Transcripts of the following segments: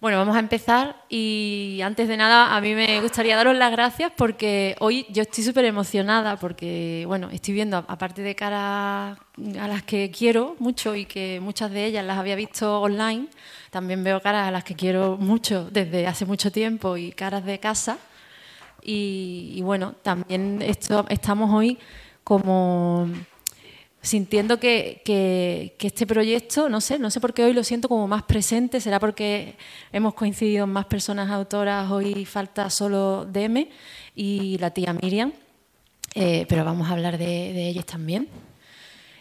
Bueno, vamos a empezar y antes de nada a mí me gustaría daros las gracias porque hoy yo estoy súper emocionada porque, bueno, estoy viendo, aparte de caras a las que quiero mucho y que muchas de ellas las había visto online, también veo caras a las que quiero mucho desde hace mucho tiempo y caras de casa. Y, bueno, también esto, estamos hoy como sintiendo que, este proyecto, no sé, no sé por qué hoy lo siento como más presente, será porque hemos coincidido más personas autoras, hoy falta solo DM y la tía Miriam, eh, pero vamos a hablar de, ellas también.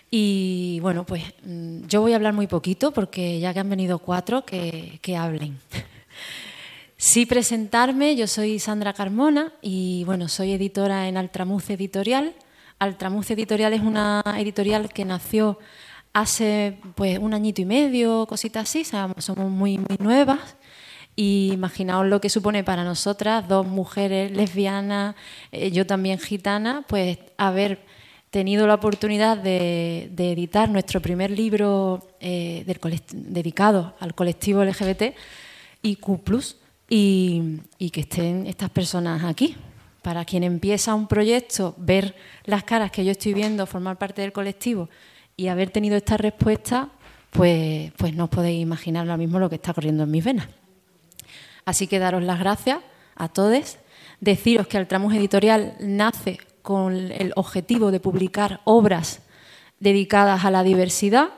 Y bueno, pues mm, yo voy a hablar muy poquito porque ya que han venido cuatro, que, que hablen. Sí presentarme, yo soy Sandra Carmona y bueno, soy editora en Altramuz Editorial Altramuz Editorial es una editorial que nació hace pues un añito y medio, cositas así, somos muy, muy nuevas. Y imaginaos lo que supone para nosotras, dos mujeres lesbianas, eh, yo también gitana, pues haber tenido la oportunidad de, editar nuestro primer libro eh, dedicado al colectivo LGBT y Q, y, y que estén estas personas aquí, para quien empieza un proyecto, ver las caras que yo estoy viendo, formar parte del colectivo y haber tenido esta respuesta, pues, pues no os podéis imaginar ahora mismo lo que está corriendo en mis venas. Así que daros las gracias a todos, deciros que Altramus Editorial nace con el objetivo de publicar obras dedicadas a la diversidad.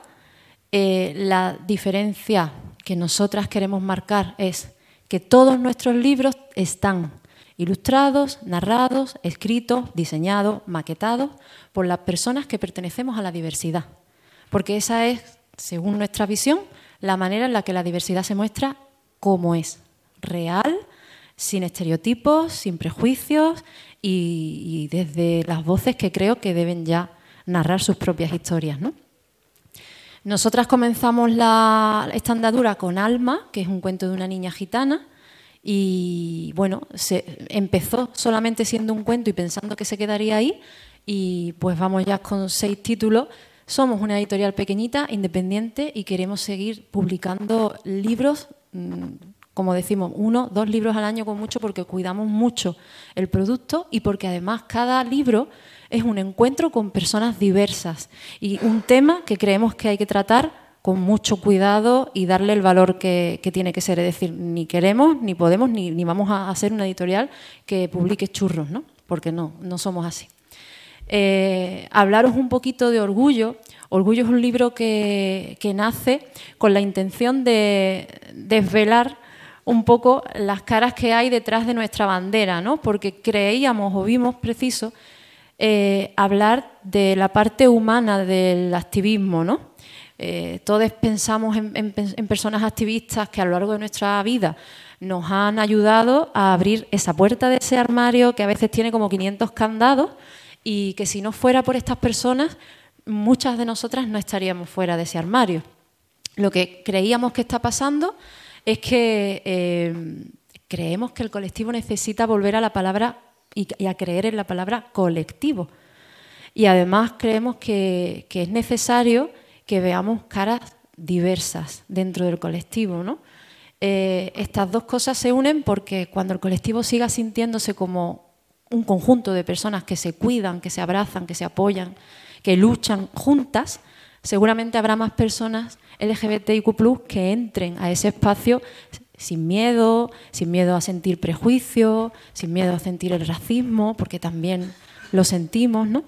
Eh, la diferencia que nosotras queremos marcar es que todos nuestros libros están ilustrados, narrados, escritos, diseñados, maquetados por las personas que pertenecemos a la diversidad. Porque esa es, según nuestra visión, la manera en la que la diversidad se muestra como es, real, sin estereotipos, sin prejuicios y, desde las voces que creo que deben ya narrar sus propias historias. Nosotras comenzamos la, esta andadura con Alma, que es un cuento de una niña gitana, y bueno, se empezó solamente siendo un cuento y pensando que se quedaría ahí. Y pues vamos ya con seis títulos. Somos una editorial pequeñita, independiente, y queremos seguir publicando libros, mm, como decimos, uno, dos libros al año con mucho, porque cuidamos mucho el producto y porque además cada libro es un encuentro con personas diversas y un tema que creemos que hay que tratar con mucho cuidado y darle el valor que, tiene que ser. Es decir, ni queremos, ni podemos, ni, vamos a hacer una editorial que publique churros, ¿no? Porque no, no somos así. Eh, hablaros un poquito de Orgullo. Orgullo es un libro que, que nace con la intención de desvelar un poco las caras que hay detrás de nuestra bandera, ¿no? Porque creíamos o vimos preciso eh, hablar de la parte humana del activismo, ¿no? Eh, todos pensamos en, personas activistas que a lo largo de nuestra vida nos han ayudado a abrir esa puerta de ese armario que a veces tiene como 500 candados y que si no fuera por estas personas, muchas de nosotras no estaríamos fuera de ese armario. Lo que creíamos que está pasando es que eh, creemos que el colectivo necesita volver a la palabra y, a creer en la palabra colectivo. Y además creemos que es necesario que veamos caras diversas dentro del colectivo. ¿no? Eh, estas dos cosas se unen porque cuando el colectivo siga sintiéndose como un conjunto de personas que se cuidan, que se abrazan, que se apoyan, que luchan juntas, seguramente habrá más personas LGBTIQ que entren a ese espacio sin miedo, sin miedo a sentir prejuicio, sin miedo a sentir el racismo, porque también lo sentimos, ¿no?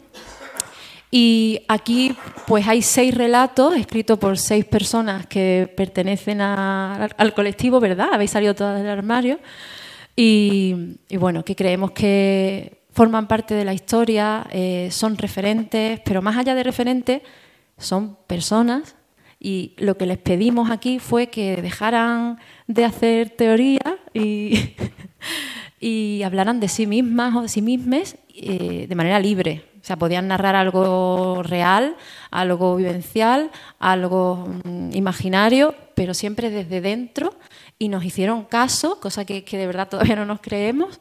Y aquí pues hay seis relatos escritos por seis personas que pertenecen al colectivo, ¿verdad? Habéis salido todas del armario. Y, bueno, que creemos que forman parte de la historia, eh, son referentes, pero más allá de referentes, son personas. Y lo que les pedimos aquí fue que dejaran de hacer teoría y, hablaran de sí mismas o de sí mismas eh, de manera libre, o sea, podían narrar algo real, algo vivencial, algo mm, imaginario, pero siempre desde dentro y nos hicieron caso, cosa que, de verdad todavía no nos creemos.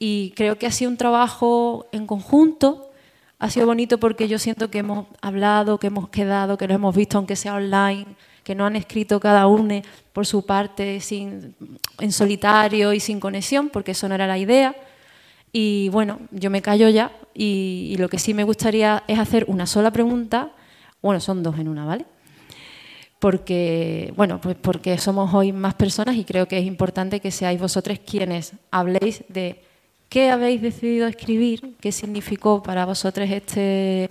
Y creo que ha sido un trabajo en conjunto, ha sido bonito porque yo siento que hemos hablado, que hemos quedado, que lo hemos visto, aunque sea online, que no han escrito cada uno por su parte sin, en solitario y sin conexión, porque eso no era la idea. Y bueno, yo me callo ya y, lo que sí me gustaría es hacer una sola pregunta, bueno, son dos en una, ¿vale? porque, bueno, pues porque somos hoy más personas y creo que es importante que seáis vosotros quienes habléis de qué habéis decidido escribir, qué significó para vosotros este,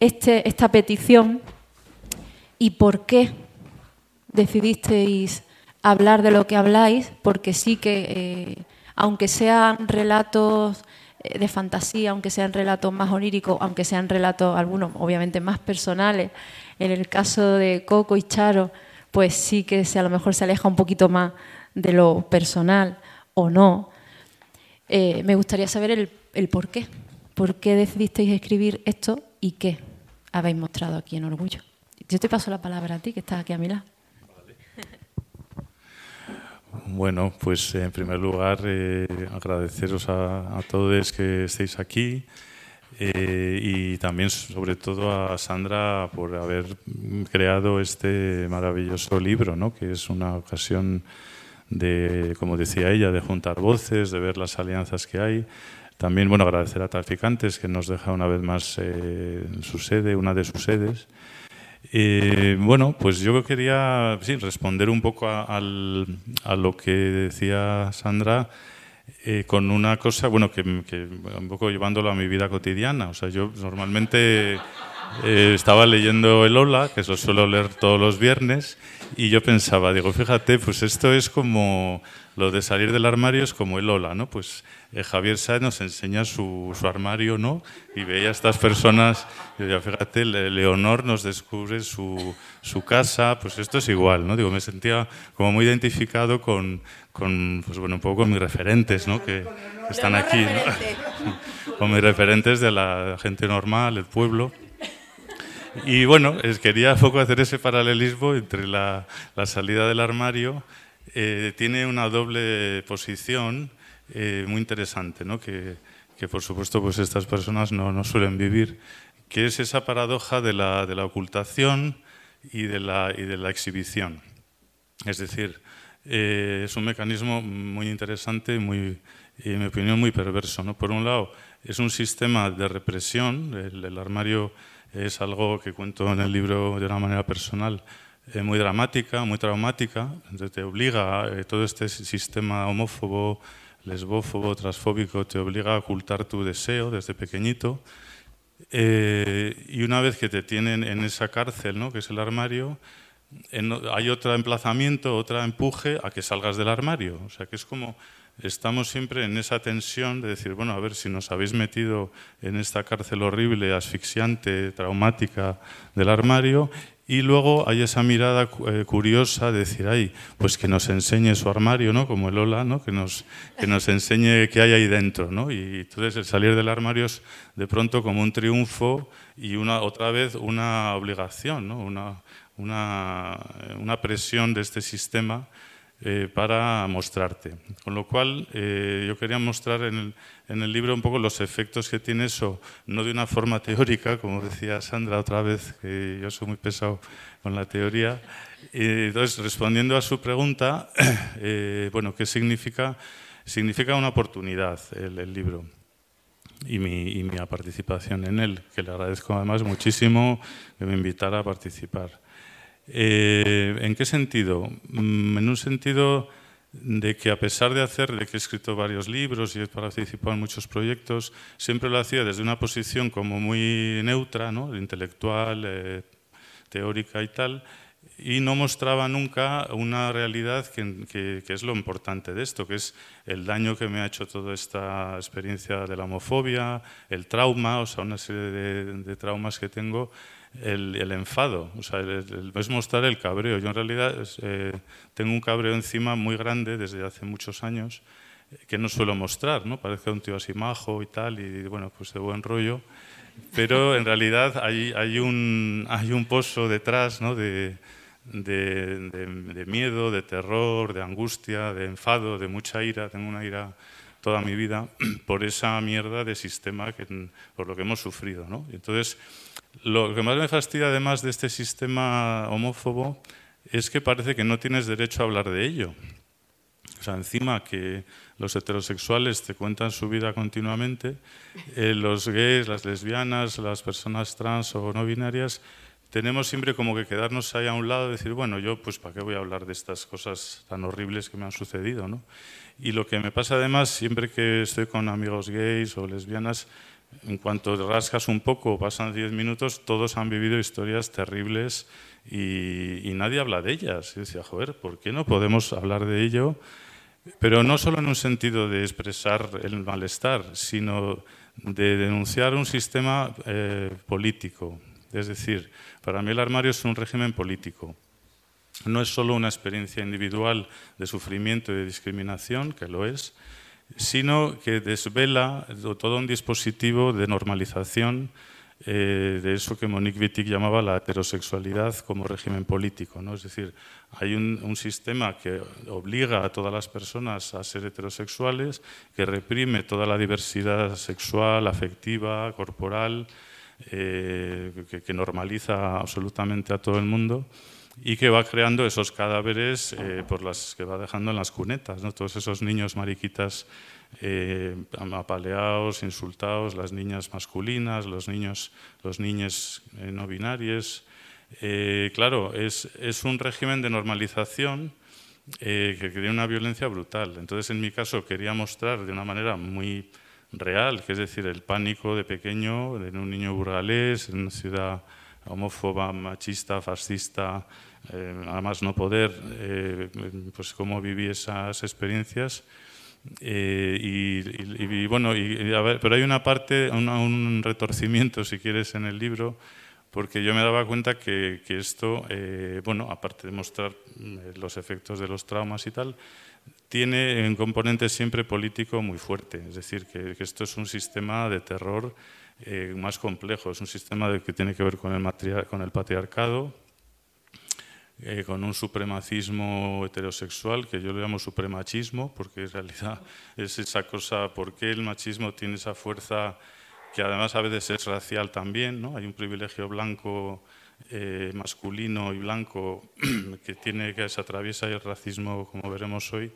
este, esta petición y por qué decidisteis hablar de lo que habláis, porque sí que, eh, aunque sean relatos eh, de fantasía, aunque sean relatos más oníricos, aunque sean relatos, algunos obviamente más personales, en el caso de Coco y Charo, pues sí que se, a lo mejor se aleja un poquito más de lo personal o no. Eh, me gustaría saber el, el por qué. ¿Por qué decidisteis escribir esto y qué habéis mostrado aquí en Orgullo? Yo te paso la palabra a ti, que estás aquí a mi lado. Bueno, pues en primer lugar eh, agradeceros a, todos que estéis aquí eh, y también sobre todo a Sandra por haber creado este maravilloso libro, ¿no? que es una ocasión de, como decía ella, de juntar voces, de ver las alianzas que hay. También, bueno, agradecer a Traficantes que nos deja una vez más eh, su sede, una de sus sedes. Eh, bueno, pues yo quería responder un poco a, lo que decía Sandra eh, con una cosa, bueno, que, que, un poco llevándolo a mi vida cotidiana. O sea, yo normalmente eh, estaba leyendo el Ola, que eso suelo leer todos los viernes, y yo pensaba, digo, fíjate, pues esto es como lo de salir del armario es como el Ola, ¿no? Pues eh, Javier Sáez nos enseña su, su, armario, ¿no? Y veía a estas personas, yo, fíjate, Leonor nos descubre su, su, casa, pues esto es igual, ¿no? Digo, me sentía como muy identificado con, con pues bueno, un poco con mis referentes, ¿no? Que están aquí, ¿no? con mis referentes de la gente normal, el pueblo. Y bueno, quería un poco hacer ese paralelismo entre la, la salida del armario. Eh, tiene una doble posición eh, muy interesante, ¿no? que, que, por supuesto pues estas personas no, no, suelen vivir, que es esa paradoja de la, de la ocultación y de la, y de la exhibición. Es decir, eh, es un mecanismo muy interesante muy, en mi opinión, muy perverso. ¿no? Por un lado, es un sistema de represión, el armario es algo que cuento en el libro de una manera personal, muy dramática, muy traumática, entonces te obliga, eh, todo este sistema homófobo, lesbófobo, transfóbico, te obliga a ocultar tu deseo desde pequeñito. Eh, y una vez que te tienen en esa cárcel, ¿no? que es el armario, hay otro emplazamiento, otro empuje a que salgas del armario. O sea que es como estamos siempre en esa tensión de decir, bueno, a ver si nos habéis metido en esta cárcel horrible, asfixiante, traumática del armario, y luego hay esa mirada eh, curiosa de decir, ay, pues que nos enseñe su armario, ¿no? Como el Ola, ¿no? Que nos, que nos enseñe qué hay ahí dentro, ¿no? Y entonces el salir del armario es de pronto como un triunfo y una, otra vez una obligación, ¿no? Una, una, una presión de este sistema eh, para mostrarte. Con lo cual, eh, yo quería mostrar en el, en el, libro un poco los efectos que tiene eso, no de una forma teórica, como decía Sandra otra vez, que yo soy muy pesado con la teoría. Y entonces, respondiendo a su pregunta, eh, bueno, ¿qué significa? Significa una oportunidad el, libro. Y mi, y mi participación en él, que le agradezco además muchísimo que me invitara a participar. Eh, ¿En qué sentido? Mm, en un sentido de que a pesar de hacer, de que he escrito varios libros y he participado en muchos proyectos, siempre lo hacía desde una posición como muy neutra, ¿no? intelectual, eh, teórica y tal, y no mostraba nunca una realidad que, que, que, es lo importante de esto, que es el daño que me ha hecho toda esta experiencia de la homofobia, el trauma, o sea, una serie de, de traumas que tengo el, enfado, o sea, el, es mostrar el cabreo. Yo en realidad eh, tengo un cabreo encima muy grande desde hace muchos años eh, que no suelo mostrar, ¿no? Parece un tío así majo y tal, y bueno, pues de buen rollo, pero en realidad hay, un, hay un pozo detrás, ¿no? De, miedo, de terror, de angustia, de enfado, de mucha ira. Tengo una ira toda mi vida por esa mierda de sistema que, por lo que hemos sufrido. ¿no? Entonces, lo que más me fastidia además de este sistema homófobo es que parece que no tienes derecho a hablar de ello. O sea, encima que los heterosexuales te cuentan su vida continuamente, eh, los gays, las lesbianas, las personas trans o no binarias, tenemos siempre como que quedarnos ahí a un lado y decir, bueno, yo pues para qué voy a hablar de estas cosas tan horribles que me han sucedido, ¿no? Y lo que me pasa además, siempre que estoy con amigos gays o lesbianas, en cuanto rascas un poco, pasan 10 minutos, todos han vivido historias terribles y, nadie habla de ellas. Y decía, joder, ¿por qué no podemos hablar de ello? Pero no solo en un sentido de expresar el malestar, sino de denunciar un sistema eh, político. Es decir, para mí el armario es un régimen político. No es solo una experiencia individual de sufrimiento y de discriminación, que lo es, sino que desvela todo un dispositivo de normalización eh, de eso que Monique Wittig llamaba la heterosexualidad como régimen político. ¿no? Es decir, hay un, sistema que obliga a todas las personas a ser heterosexuales, que reprime toda la diversidad sexual, afectiva, corporal, eh, que, normaliza absolutamente a todo el mundo y que va creando esos cadáveres eh, por las que va dejando en las cunetas, ¿no? todos esos niños mariquitas eh, apaleados, insultados, las niñas masculinas, los niños, los niños eh, no binarios. claro, es, es, un régimen de normalización que crea una violencia brutal. Entonces, en mi caso, quería mostrar de una manera muy real, que es decir, el pánico de pequeño, de un niño burgalés, en una ciudad homófoba, machista, fascista, eh, además no poder, eh, pues cómo viví esas experiencias. Eh, y, bueno, pero hay una parte, un, retorcimiento, si quieres, en el libro, porque yo me daba cuenta que, que esto, bueno, aparte de mostrar los efectos de los traumas y tal, tiene un componente siempre político muy fuerte. Es decir, que, esto es un sistema de terror eh, más complejo, es un sistema que tiene que ver con el, con el patriarcado, eh, con un supremacismo heterosexual, que yo le llamo supremachismo, porque en realidad es esa cosa, ¿por qué el machismo tiene esa fuerza que además a veces es racial también? ¿no? Hay un privilegio blanco eh, masculino y blanco que tiene que se atraviesa el racismo, como veremos hoy.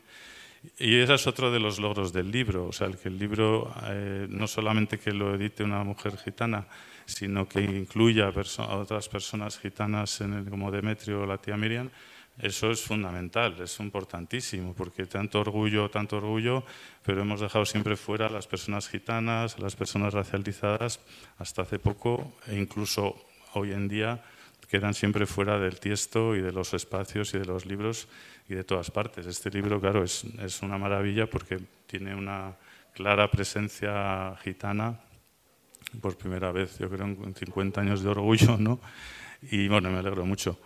Y ese es otro de los logros del libro, o sea, el que el libro eh, no solamente que lo edite una mujer gitana, sino que incluya a, otras personas gitanas como Demetrio o la tía Miriam, eso es fundamental, es importantísimo, porque tanto orgullo, tanto orgullo, pero hemos dejado siempre fuera a las personas gitanas, a las personas racializadas, hasta hace poco, e incluso hoy en día quedan siempre fuera del tiesto y de los espacios y de los libros y de todas partes. Este libro, claro, es una maravilla porque tiene una clara presencia gitana por primera vez, yo creo, en 50 años de orgullo, ¿no? Y bueno, me alegro mucho.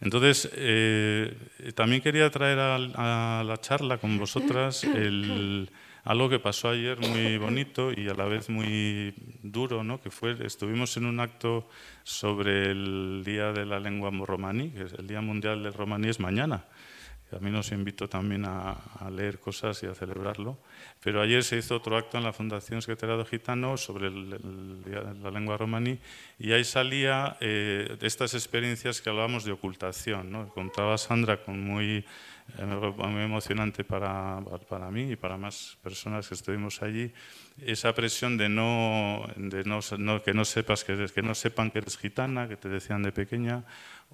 Entonces, eh, también quería traer a, la charla con vosotras el, algo que pasó ayer muy bonito y a la vez muy duro, ¿no? que fue, estuvimos en un acto sobre el Día de la Lengua Romaní, que es el Día Mundial del Romaní es mañana. A mí nos invito también a, leer cosas y a celebrarlo. Pero ayer se hizo otro acto en la Fundación Secretariado Gitano sobre la lengua romaní y ahí salía eh, estas experiencias que hablábamos de ocultación. ¿no? Contaba Sandra con muy eh, muy emocionante para, para mí y para más personas que estuvimos allí, esa presión de no, de no, que no sepas que eres, que no sepan que eres gitana, que te decían de pequeña,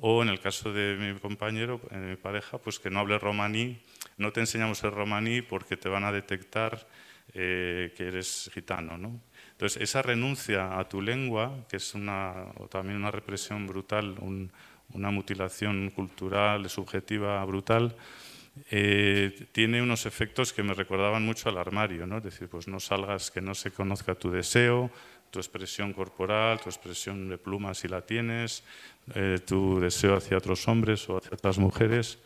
o en el caso de mi compañero, de mi pareja, pues que no hable romaní, no te enseñamos el romaní porque te van a detectar eh, que eres gitano, ¿no? Entonces, esa renuncia a tu lengua, que es una, también una represión brutal, una mutilación cultural, subjetiva brutal, eh, tiene unos efectos que me recordaban mucho al armario, ¿no? Es decir, pues no salgas que no se conozca tu deseo, tu expresión corporal, tu expresión de pluma si la tienes, eh, tu deseo hacia otros hombres o hacia otras mujeres.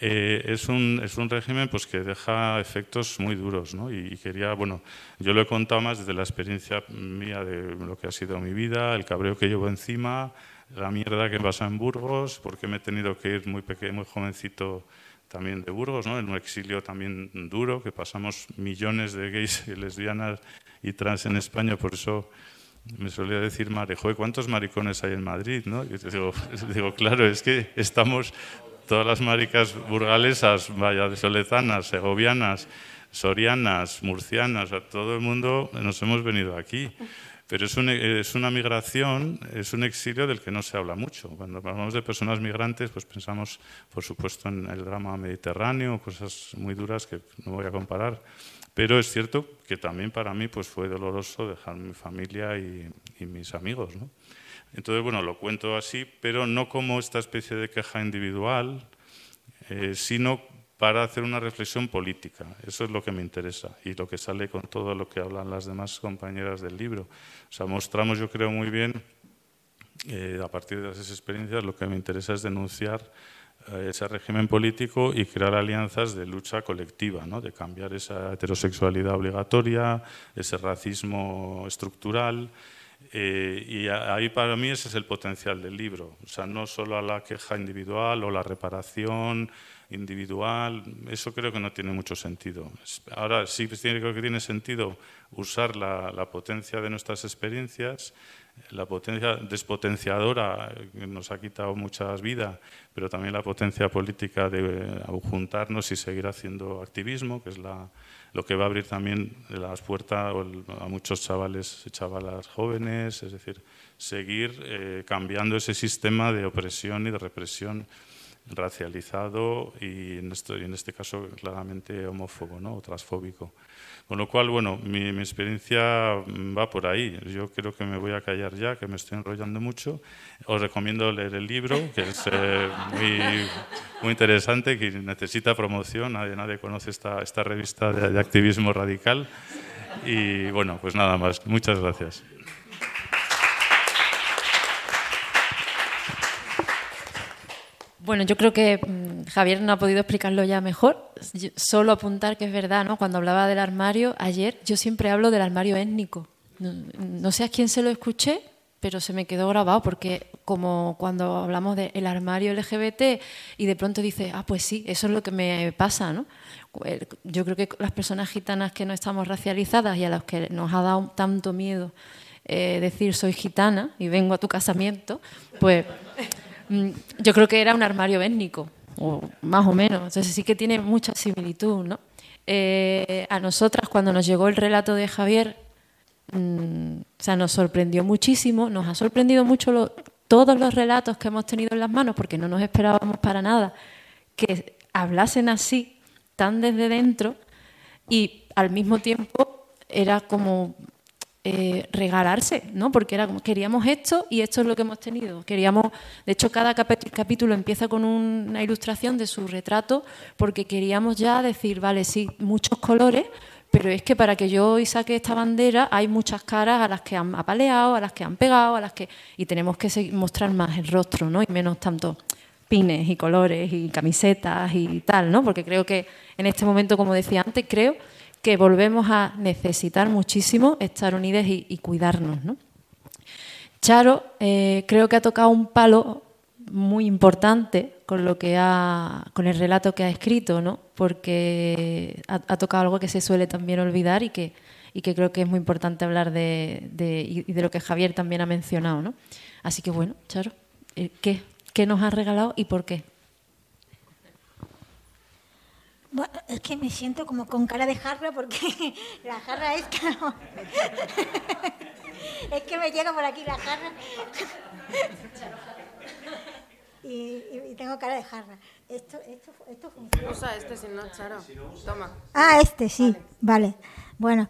Eh, es, un, es, un, régimen pues, que deja efectos muy duros. ¿no? Y, quería, bueno, yo lo he contado más desde la experiencia mía de lo que ha sido mi vida, el cabreo que llevo encima, la mierda que pasa en Burgos, porque me he tenido que ir muy pequeño, muy jovencito también de Burgos, ¿no? en un exilio también duro, que pasamos millones de gays y lesbianas y trans en España, por eso me solía decir Mare, joder, ¿cuántos maricones hay en Madrid? ¿no? Y digo, digo, claro, es que estamos todas las maricas burgalesas, vaya, soletanas, segovianas, sorianas, murcianas, a todo el mundo nos hemos venido aquí. Pero es, es, una migración, es un exilio del que no se habla mucho. Cuando hablamos de personas migrantes, pues pensamos, por supuesto, en el drama mediterráneo, cosas muy duras que no voy a comparar. Pero es cierto que también para mí pues, fue doloroso dejar mi familia y, y mis amigos. ¿no? Entonces, bueno, lo cuento así, pero no como esta especie de queja individual, eh, sino para hacer una reflexión política. Eso es lo que me interesa y lo que sale con todo lo que hablan las demás compañeras del libro. O sea, mostramos, yo creo, muy bien, eh, a partir de esas experiencias, lo que me interesa es denunciar eh, ese régimen político y crear alianzas de lucha colectiva, ¿no? de cambiar esa heterosexualidad obligatoria, ese racismo estructural. Eh, y ahí para mí ese es el potencial del libro. O sea, no solo a la queja individual o la reparación individual, eso creo que no tiene mucho sentido. Ahora sí creo que tiene sentido usar la, la potencia de nuestras experiencias, la potencia despotenciadora que nos ha quitado muchas vidas, pero también la potencia política de juntarnos y seguir haciendo activismo, que es la, lo que va a abrir también las puertas a muchos chavales y chavalas jóvenes, es decir, seguir eh, cambiando ese sistema de opresión y de represión racializado y en, este caso claramente homófobo ¿no? o transfóbico. Con lo cual, bueno, mi, experiencia va por ahí. Yo creo que me voy a callar ya, que me estoy enrollando mucho. Os recomiendo leer el libro, que es eh, muy, interesante, que necesita promoción. Nadie, nadie conoce esta, revista de activismo radical. Y bueno, pues nada más. Muchas gracias. Bueno, yo creo que mm, Javier no ha podido explicarlo ya mejor. solo apuntar que es verdad, ¿no? Cuando hablaba del armario, ayer yo siempre hablo del armario étnico. No, sé a quién se lo escuché, pero se me quedó grabado porque como cuando hablamos del armario LGBT y de pronto dice, ah, pues sí, eso es lo que me pasa, ¿no? Eh, yo creo que las personas gitanas que no estamos racializadas y a las que nos ha dado tanto miedo eh, decir soy gitana y vengo a tu casamiento, pues yo creo que era un armario étnico, o más o menos. Entonces sí que tiene mucha similitud, ¿no? Eh, a nosotras, cuando nos llegó el relato de Javier, mm, o sea, nos sorprendió muchísimo, nos ha sorprendido mucho todos los relatos que hemos tenido en las manos, porque no nos esperábamos para nada que hablasen así, tan desde dentro, y al mismo tiempo era como eh, regalarse, ¿no? Porque era como, queríamos esto y esto es lo que hemos tenido. Queríamos, de hecho, cada capítulo empieza con una ilustración de su retrato porque queríamos ya decir, vale, sí, muchos colores, pero es que para que yo hoy saque esta bandera hay muchas caras a las que han apaleado, a las que han pegado, a las que y tenemos que mostrar más el rostro, ¿no? Y menos tanto pines y colores y camisetas y tal, ¿no? Porque creo que en este momento, como decía antes, creo que volvemos a necesitar muchísimo estar unidas y, cuidarnos. ¿no? Charo eh, creo que ha tocado un palo muy importante con lo que ha, con el relato que ha escrito, ¿no? porque ha, tocado algo que se suele también olvidar y que, y que creo que es muy importante hablar de, de lo que Javier también ha mencionado. ¿no? Así que bueno, Charo, eh, ¿qué, ¿qué nos ha regalado y por qué? Bueno, es que me siento como con cara de jarra porque la jarra es que es que me llega por aquí la jarra. y, tengo cara de jarra. Esto, esto, esto funciona. Usa este, si no, Charo. Toma. Ah, este, sí. Vale. Bueno.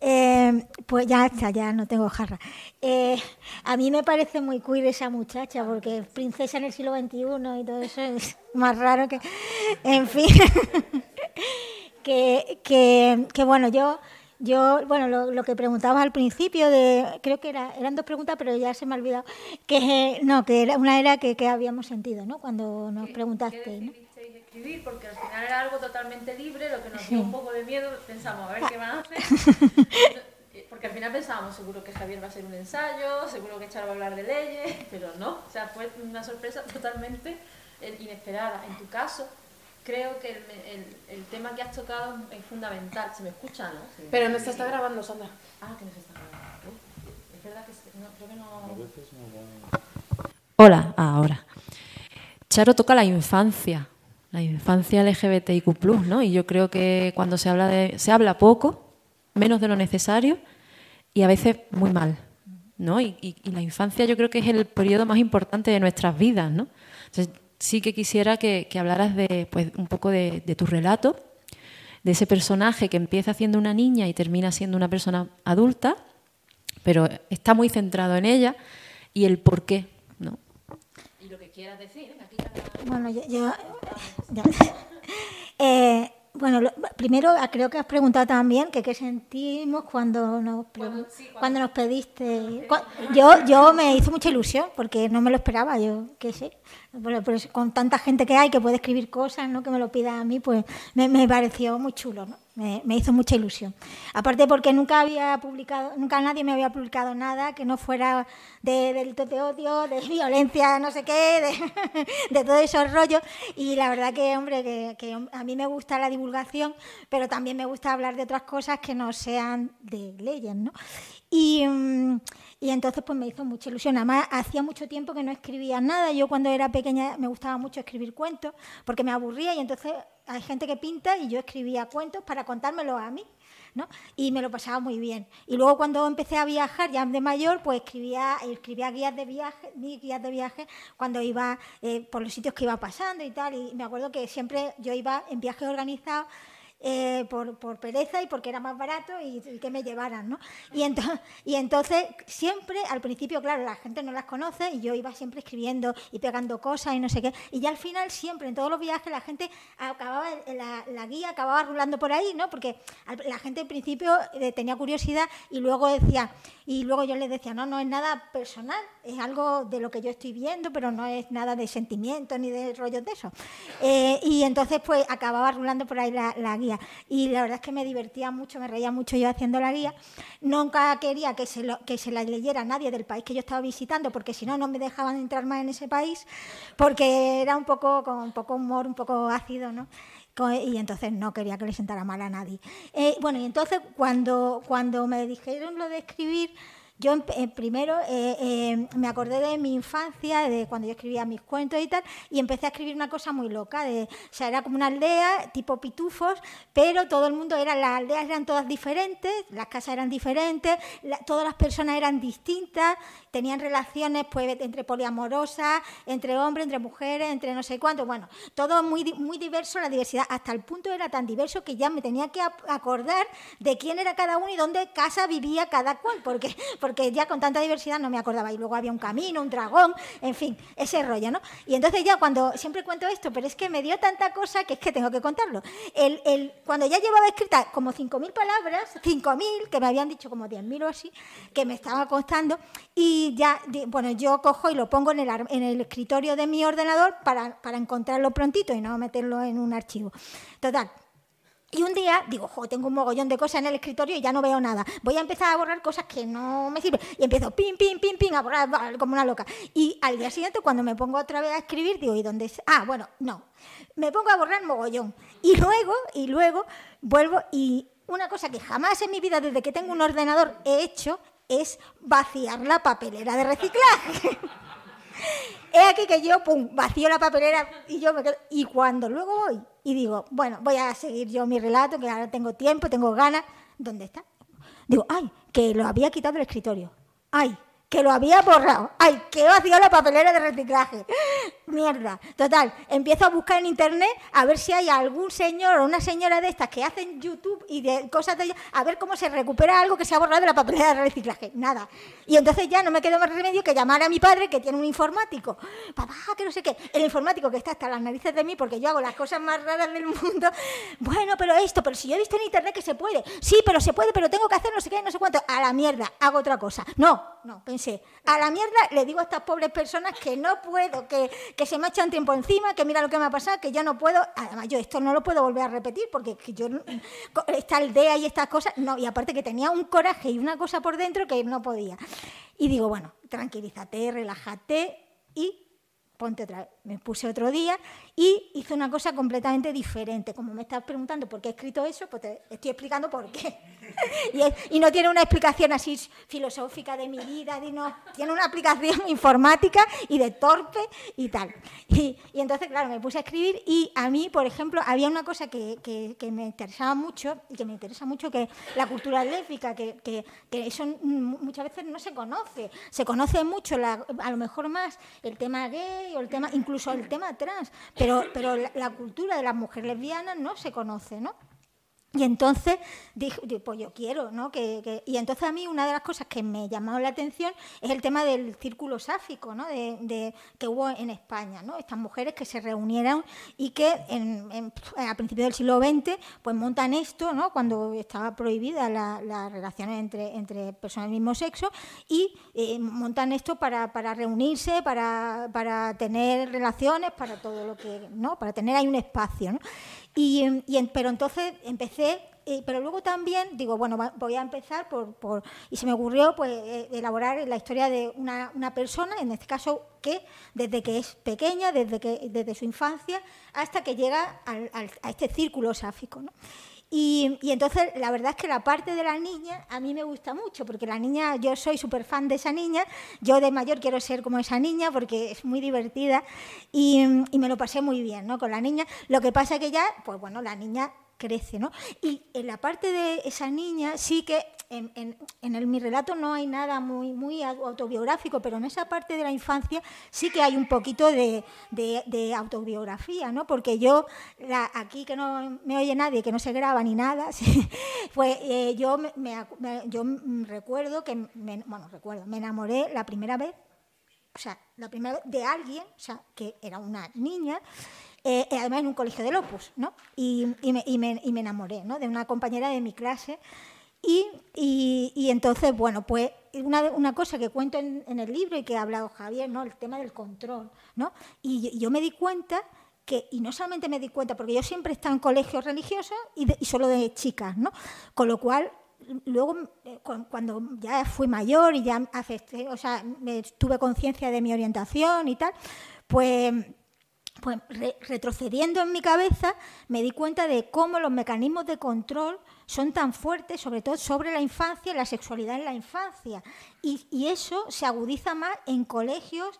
Eh, pues ya está, ya no tengo jarra. Eh, a mí me parece muy queer esa muchacha, porque es princesa en el siglo XXI y todo eso es más raro que. En fin. que, que, que, bueno, yo. Yo, bueno, lo, que preguntabas al principio, de, creo que era, eran dos preguntas, pero ya se me ha olvidado. Que no, que era, una era que, que habíamos sentido, ¿no? Cuando nos preguntaste. ¿no? Porque al final era algo totalmente libre, lo que nos dio un poco de miedo, pensamos, a ver qué van a hacer. Porque al final pensábamos, seguro que Javier va a ser un ensayo, seguro que Charo va a hablar de leyes, pero no, o sea, fue una sorpresa totalmente eh, inesperada. En tu caso, creo que el, el, tema que has tocado es fundamental. Se me escucha, ¿no? Pero no se está grabando, Sandra. Ah, que no se está grabando. Es verdad que Hola, ahora. Charo toca la infancia, la infancia LGBTIQ+, ¿no? Y yo creo que cuando se habla de se habla poco, menos de lo necesario y a veces muy mal, ¿no? Y, la infancia yo creo que es el periodo más importante de nuestras vidas, ¿no? Entonces, sí que quisiera que, hablaras de, pues, un poco de, de tu relato, de ese personaje que empieza siendo una niña y termina siendo una persona adulta, pero está muy centrado en ella y el por qué, quieras decir, Bueno, yo... Eh, bueno, primero ah, creo que has preguntado también que qué sentimos cuando nos, cuando, nos pediste. Yo, yo me hizo mucha ilusión porque no me lo esperaba, yo qué sé. Bueno, pues con tanta gente que hay que puede escribir cosas, ¿no? que me lo pida a mí, pues me, me pareció muy chulo. ¿no? Me, hizo mucha ilusión. Aparte porque nunca había publicado, nunca nadie me había publicado nada que no fuera de delitos de odio, de violencia, no sé qué, de, de todos esos. Y la verdad que, hombre, que, a mí me gusta la divulgación, pero también me gusta hablar de otras cosas que no sean de leyes, ¿no? Y, mm, y entonces pues me hizo mucha ilusión. Además, hacía mucho tiempo que no escribía nada. Yo cuando era pequeña me gustaba mucho escribir cuentos porque me aburría y entonces hay gente que pinta y yo escribía cuentos para contármelos a mí. ¿no? Y me lo pasaba muy bien. Y luego cuando empecé a viajar, ya de mayor, pues escribía, escribía guías de viaje, guías de viaje cuando iba eh, por los sitios que iba pasando y tal. Y me acuerdo que siempre yo iba en viajes organizados eh, por, por, pereza y porque era más barato y, que me llevaran, ¿no? Y, entonces, y entonces siempre, al principio, claro, la gente no las conoce y yo iba siempre escribiendo y pegando cosas y no sé qué, y ya al final siempre, en todos los viajes, la gente acababa, la, la guía acababa rulando por ahí, ¿no? Porque la gente al principio eh, tenía curiosidad y luego decía, y luego yo les decía, no, no es nada personal, es algo de lo que yo estoy viendo, pero no es nada de sentimiento ni de rollos de eso. Eh, y entonces pues acababa rulando por ahí la, la guía y la verdad es que me divertía mucho, me reía mucho yo haciendo la guía. Nunca quería que se, que se la leyera nadie del país que yo estaba visitando, porque si no, no me dejaban entrar más en ese país, porque era un poco con poco humor, un poco ácido, ¿no? y entonces no quería que le sentara mal a nadie. Eh, bueno, y entonces cuando, cuando me dijeron lo de escribir, yo eh, primero eh, eh, me acordé de mi infancia, de cuando yo escribía mis cuentos y tal, y empecé a escribir una cosa muy loca. De, o sea, era como una aldea tipo pitufos, pero todo el mundo era, las aldeas eran todas diferentes, las casas eran diferentes, todas las personas eran distintas, tenían relaciones pues entre poliamorosas, entre hombres, entre mujeres, entre no sé cuánto. Bueno, todo muy, muy diverso, la diversidad, hasta el punto era tan diverso que ya me tenía que acordar de quién era cada uno y dónde casa vivía cada cual, porque porque ya con tanta diversidad no me acordaba. Y luego había un camino, un dragón, en fin, ese rollo, ¿no? Y entonces ya cuando, siempre cuento esto, pero es que me dio tanta cosa que es que tengo que contarlo. El, el, cuando ya llevaba escritas como 5.000 palabras, 5.000, que me habían dicho como 10.000 o así, que me estaba costando, y ya, bueno, yo cojo y lo pongo en el, en el escritorio de mi ordenador para, para encontrarlo prontito y no meterlo en un archivo. Total, y un día digo, jo, tengo un mogollón de cosas en el escritorio y ya no veo nada. Voy a empezar a borrar cosas que no me sirven. Y empiezo pim, pim, pim, pim, a borrar como una loca. Y al día siguiente, cuando me pongo otra vez a escribir, digo, ¿y dónde es? Ah, bueno, no. Me pongo a borrar mogollón. Y luego, y luego, vuelvo y una cosa que jamás en mi vida, desde que tengo un ordenador, he hecho es vaciar la papelera de reciclaje. He aquí que yo, pum, vacío la papelera y yo me quedo. Y cuando luego voy y digo, bueno, voy a seguir yo mi relato, que ahora tengo tiempo, tengo ganas, ¿dónde está? Digo, ay, que lo había quitado del escritorio. Ay, que lo había borrado. ¡Ay, que vacío la papelera de reciclaje! Mierda. Total, empiezo a buscar en internet a ver si hay algún señor o una señora de estas que hacen YouTube y de cosas de ellas, a ver cómo se recupera algo que se ha borrado de la papelera de reciclaje. Nada. Y entonces ya no me quedó más remedio que llamar a mi padre, que tiene un informático. Papá, que no sé qué. El informático que está hasta las narices de mí porque yo hago las cosas más raras del mundo. Bueno, pero esto, pero si yo he visto en internet que se puede. Sí, pero se puede, pero tengo que hacer no sé qué, no sé cuánto. A la mierda, hago otra cosa. No, no, a la mierda le digo a estas pobres personas que no puedo, que, se me echan tiempo encima, que mira lo que me ha pasado, que yo no puedo, además yo esto no lo puedo volver a repetir porque yo, esta aldea y estas cosas, no, y aparte que tenía un coraje y una cosa por dentro que no podía. Y digo, bueno, tranquilízate, relájate y ponte otra vez. Me puse otro día y hice una cosa completamente diferente. Como me estás preguntando por qué he escrito eso, pues te estoy explicando por qué. y, no tiene una explicación así filosófica de mi vida, tiene una aplicación informática y de torpe y tal. Y, entonces, claro, me puse a escribir y a mí, por ejemplo, había una cosa que, me interesaba mucho y que me interesa mucho, que la cultura lésbica, que, eso muchas veces no se conoce. Se conoce mucho, a lo mejor más, el tema gay o el tema, incluso el tema trans, pero, pero la, cultura de las mujeres lesbianas no se conoce, ¿no? Y entonces dije, pues yo quiero, ¿no? Que, y entonces a mí una de las cosas que me llamó la atención es el tema del círculo sáfico, ¿no? De, que hubo en España, ¿no? Estas mujeres que se reunieron y que a principios del siglo XX pues montan esto, ¿no? Cuando estaba prohibida las la relaciones entre, entre personas del mismo sexo y eh, montan esto para, para reunirse, para, para tener relaciones, para todo lo que, ¿no? Para tener ahí un espacio, ¿no? Y, pero entonces empecé, pero luego también digo, bueno, voy a empezar por, y se me ocurrió pues eh, elaborar la historia de una, persona, en este caso que desde que es pequeña, desde que desde su infancia hasta que llega al, a este círculo sáfico. Y, entonces la verdad es que la parte de la niña a mí me gusta mucho, porque la niña, yo soy súper fan de esa niña, yo de mayor quiero ser como esa niña porque es muy divertida y, y me lo pasé muy bien ¿no? con la niña. Lo que pasa que ya, pues bueno, la niña crece, ¿no? Y en la parte de esa niña sí que en, en, mi relato no hay nada muy, muy autobiográfico, pero en esa parte de la infancia sí que hay un poquito de, autobiografía, ¿no? Porque yo, la, aquí que no me oye nadie, que no se graba ni nada, pues eh, yo, me, yo recuerdo que, me, bueno, recuerdo, me enamoré la primera vez, o sea, la primera vez de alguien, o sea, que era una niña, eh, además en un colegio de Opus, ¿no? Y, me, y, me, enamoré, ¿no? De una compañera de mi clase. Y, entonces, bueno, pues una, una, cosa que cuento en, el libro y que ha hablado Javier, ¿no? El tema del control, ¿no? Y, yo me di cuenta que, y no solamente me di cuenta, porque yo siempre he estado en colegios religiosos y, y solo de chicas, ¿no? Con lo cual luego eh, cuando ya fui mayor y ya afecté, o sea, me, tuve conciencia de mi orientación y tal, pues pues retrocediendo en mi cabeza me di cuenta de cómo los mecanismos de control son tan fuertes, sobre todo sobre la infancia la sexualidad en la infancia. Y, eso se agudiza más en colegios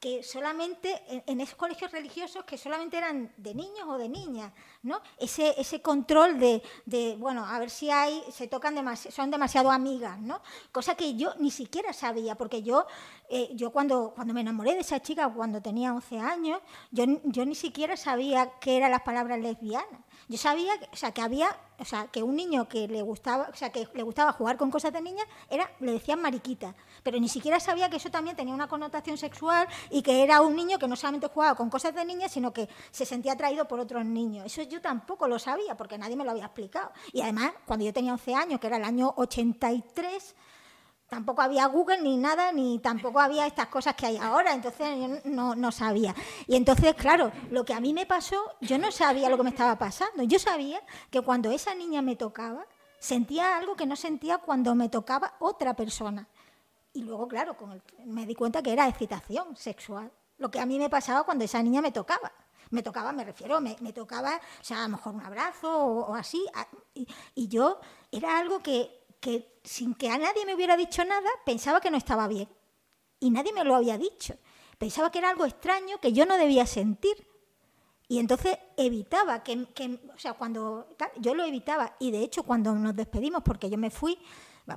que solamente, en, esos colegios religiosos que solamente eran de niños o de niñas, ¿no? Ese, ese control de, de, bueno, a ver si hay, se tocan demasiado, son demasiado amigas, ¿no? Cosa que yo ni siquiera sabía, porque yo, eh, yo cuando, cuando me enamoré de esa chica, cuando tenía 11 años, yo, yo ni siquiera sabía qué eran las palabras lesbianas. Yo sabía, o sea, que había, o sea, que un niño que le gustaba, o sea, que le gustaba jugar con cosas de niña, era, le decían mariquita, pero ni siquiera sabía que eso también tenía una connotación sexual y que era un niño que no solamente jugaba con cosas de niña, sino que se sentía atraído por otros niños. Eso yo tampoco lo sabía porque nadie me lo había explicado. Y además, cuando yo tenía 11 años, que era el año 83, tampoco había Google ni nada, ni tampoco había estas cosas que hay ahora, entonces yo no, no, sabía. Y entonces, claro, lo que a mí me pasó, yo no sabía lo que me estaba pasando. Yo sabía que cuando esa niña me tocaba, sentía algo que no sentía cuando me tocaba otra persona. Y luego, claro, me di cuenta que era excitación sexual, lo que a mí me pasaba cuando esa niña me tocaba. Me tocaba, me refiero, me, tocaba, o sea, a lo mejor un abrazo o, así. y yo era algo que que sin que a nadie me hubiera dicho nada, pensaba que no estaba bien. Y nadie me lo había dicho. Pensaba que era algo extraño que yo no debía sentir. Y entonces evitaba que, o sea, cuando yo lo evitaba. Y de hecho, cuando nos despedimos, porque yo me fui,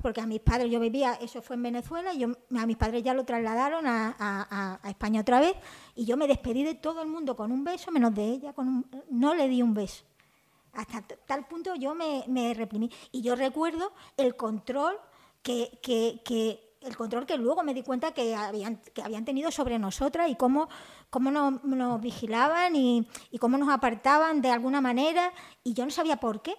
porque a mis padres yo vivía, eso fue en Venezuela, yo, a mis padres ya lo trasladaron a, España otra vez, y yo me despedí de todo el mundo con un beso, menos de ella, con no le di un beso. Hasta tal punto yo me, reprimí. Y yo recuerdo el control que, el control que luego me di cuenta que habían, que habían tenido sobre nosotras y cómo, cómo nos, vigilaban y, cómo nos apartaban de alguna manera. Y yo no sabía por qué.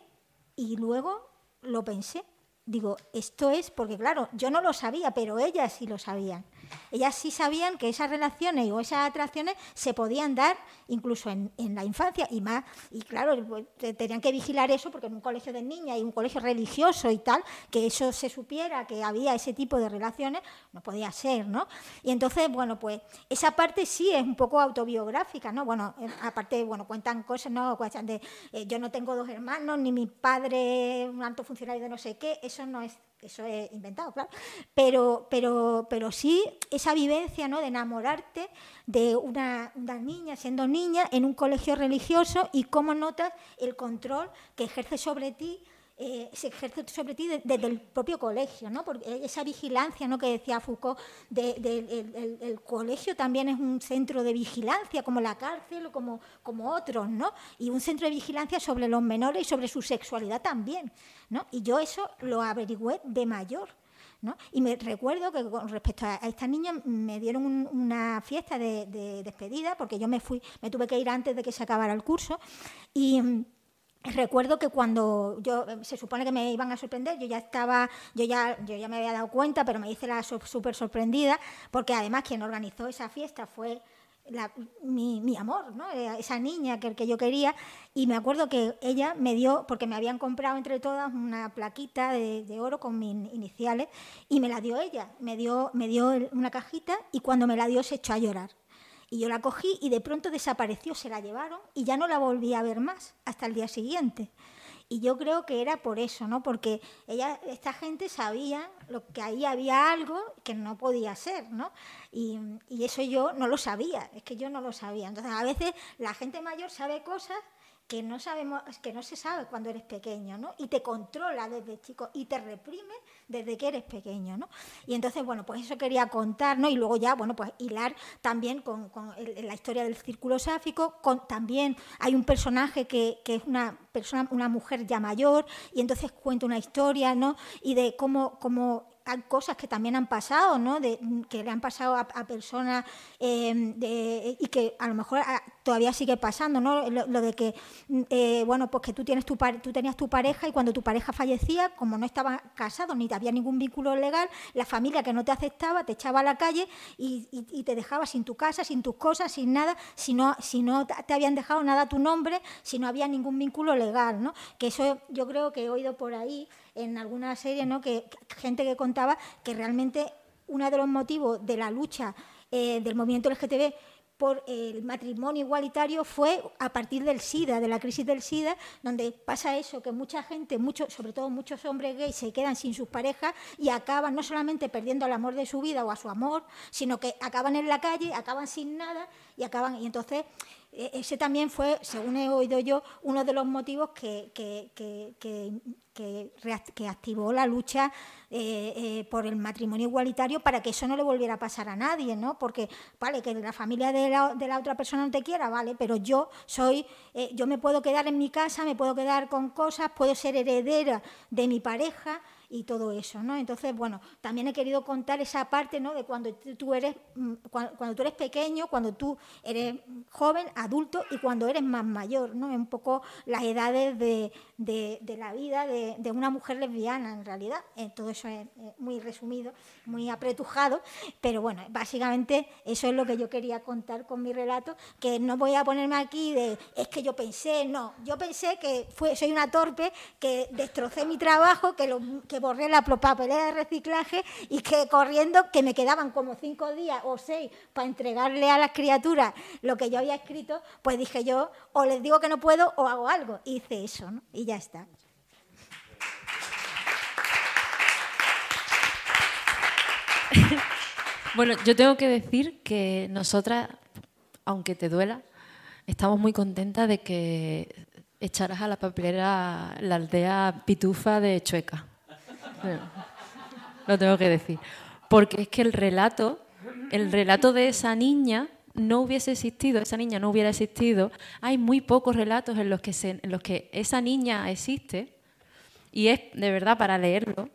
Y luego lo pensé. Digo, esto es porque, claro, yo no lo sabía, pero ellas sí lo sabían. Ellas sí sabían que esas relaciones o esas atracciones se podían dar incluso en, la infancia y más, y claro, tenían que vigilar eso porque en un colegio de niñas y un colegio religioso y tal, que eso se supiera que había ese tipo de relaciones, no podía ser, ¿no? Y entonces, bueno, pues esa parte sí es un poco autobiográfica, ¿no? Bueno, eh, aparte, bueno, cuentan cosas, ¿no? Cuentan de, eh, yo no tengo dos hermanos, ni mi padre un alto funcionario de no sé qué, eso no es eso es inventado, claro, pero, pero, pero sí esa vivencia ¿no? de enamorarte de una, una, niña, siendo niña, en un colegio religioso y cómo notas el control que ejerce sobre ti eh, se ejerce sobre ti desde el propio colegio, ¿no? Porque esa vigilancia, ¿no? Que decía Foucault, el, colegio también es un centro de vigilancia, como la cárcel o como, otros, ¿no? Y un centro de vigilancia sobre los menores y sobre su sexualidad también, ¿no? Y yo eso lo averigüé de mayor. ¿No? Y me recuerdo que con respecto a, esta niña me dieron una fiesta de, de, despedida, porque yo me fui, me tuve que ir antes de que se acabara el curso, y Recuerdo que cuando yo se supone que me iban a sorprender, yo ya estaba, yo ya, yo ya me había dado cuenta, pero me hice la súper sorprendida, porque además quien organizó esa fiesta fue mi, amor, ¿no? esa niña que, que yo quería, y me acuerdo que ella me dio, porque me habían comprado entre todas una plaquita de, de, oro con mis iniciales, y me la dio ella, me dio, me dio una cajita, y cuando me la dio se echó a llorar. Y yo la cogí y de pronto desapareció, se la llevaron y ya no la volví a ver más hasta el día siguiente. Y yo creo que era por eso, ¿no? Porque ella, esta gente sabía lo que ahí había algo que no podía ser, ¿no? Y, y eso yo no lo sabía, es que yo no lo sabía. Entonces, a veces la gente mayor sabe cosas que no sabemos, que no se sabe cuando eres pequeño, ¿no? Y te controla desde chico y te reprime desde que eres pequeño, ¿no? Y entonces, bueno, pues eso quería contar, ¿no? Y luego ya, bueno, pues hilar también con, la historia del círculo sáfico, también hay un personaje que, que, es una persona, una mujer ya mayor, y entonces cuenta una historia, ¿no? Y de cómo, cómo hay cosas que también han pasado, ¿no? De, que le han pasado a, personas eh, y que a lo mejor ah, todavía sigue pasando, ¿no? Lo, de que, eh, bueno, pues que tú, tenías tu pareja y cuando tu pareja fallecía, como no estaba casado ni había ningún vínculo legal, la familia que no te aceptaba te echaba a la calle y, te dejaba sin tu casa, sin tus cosas, sin nada, si no, si no te habían dejado nada a tu nombre, si no había ningún vínculo legal, ¿no? Que eso yo creo que he oído por ahí en alguna serie, ¿no? Que, gente que contaba que realmente uno de los motivos de la lucha eh, del movimiento LGTB por el matrimonio igualitario fue a partir del SIDA, de la crisis del SIDA, donde pasa eso, que mucha gente, mucho, sobre todo muchos hombres gays, se quedan sin sus parejas y acaban no solamente perdiendo el amor de su vida o a su amor, sino que acaban en la calle, acaban sin nada y acaban. Y entonces e, ese también fue, según he oído yo, uno de los motivos que activó la lucha eh, eh, por el matrimonio igualitario para que eso no le volviera a pasar a nadie, ¿no? Porque, vale, que la familia de la, de la otra persona no te quiera, vale, pero yo soy, eh, yo me puedo quedar en mi casa, me puedo quedar con cosas, puedo ser heredera de mi pareja, y todo eso, ¿no? Entonces, bueno, también he querido contar esa parte, ¿no? De cuando tú eres, mm, cuando, tú eres pequeño, cuando tú eres joven, adulto y cuando eres más mayor, ¿no? Un poco las edades de, de, la vida de, una mujer lesbiana, en realidad. Eh, todo eso es muy resumido, muy apretujado, pero bueno, básicamente eso es lo que yo quería contar con mi relato, que no voy a ponerme aquí de, es que yo pensé, no, yo pensé que fue, soy una torpe, que destrocé mi trabajo, que, lo, que borré la papelera de reciclaje y que corriendo, que me quedaban como cinco días o seis para entregarle a las criaturas lo que yo había escrito, pues dije yo, o les digo que no puedo o hago algo. hice eso, ¿no? Y ya está. Bueno, yo tengo que decir que nosotras, aunque te duela, estamos muy contentas de que echaras a la papelera la aldea pitufa de Chueca. Lo tengo que decir. Porque es que el relato, el relato de esa niña no hubiese existido, esa niña no hubiera existido. Hay muy pocos relatos en los que, en los que esa niña existe y es de verdad para leerlo.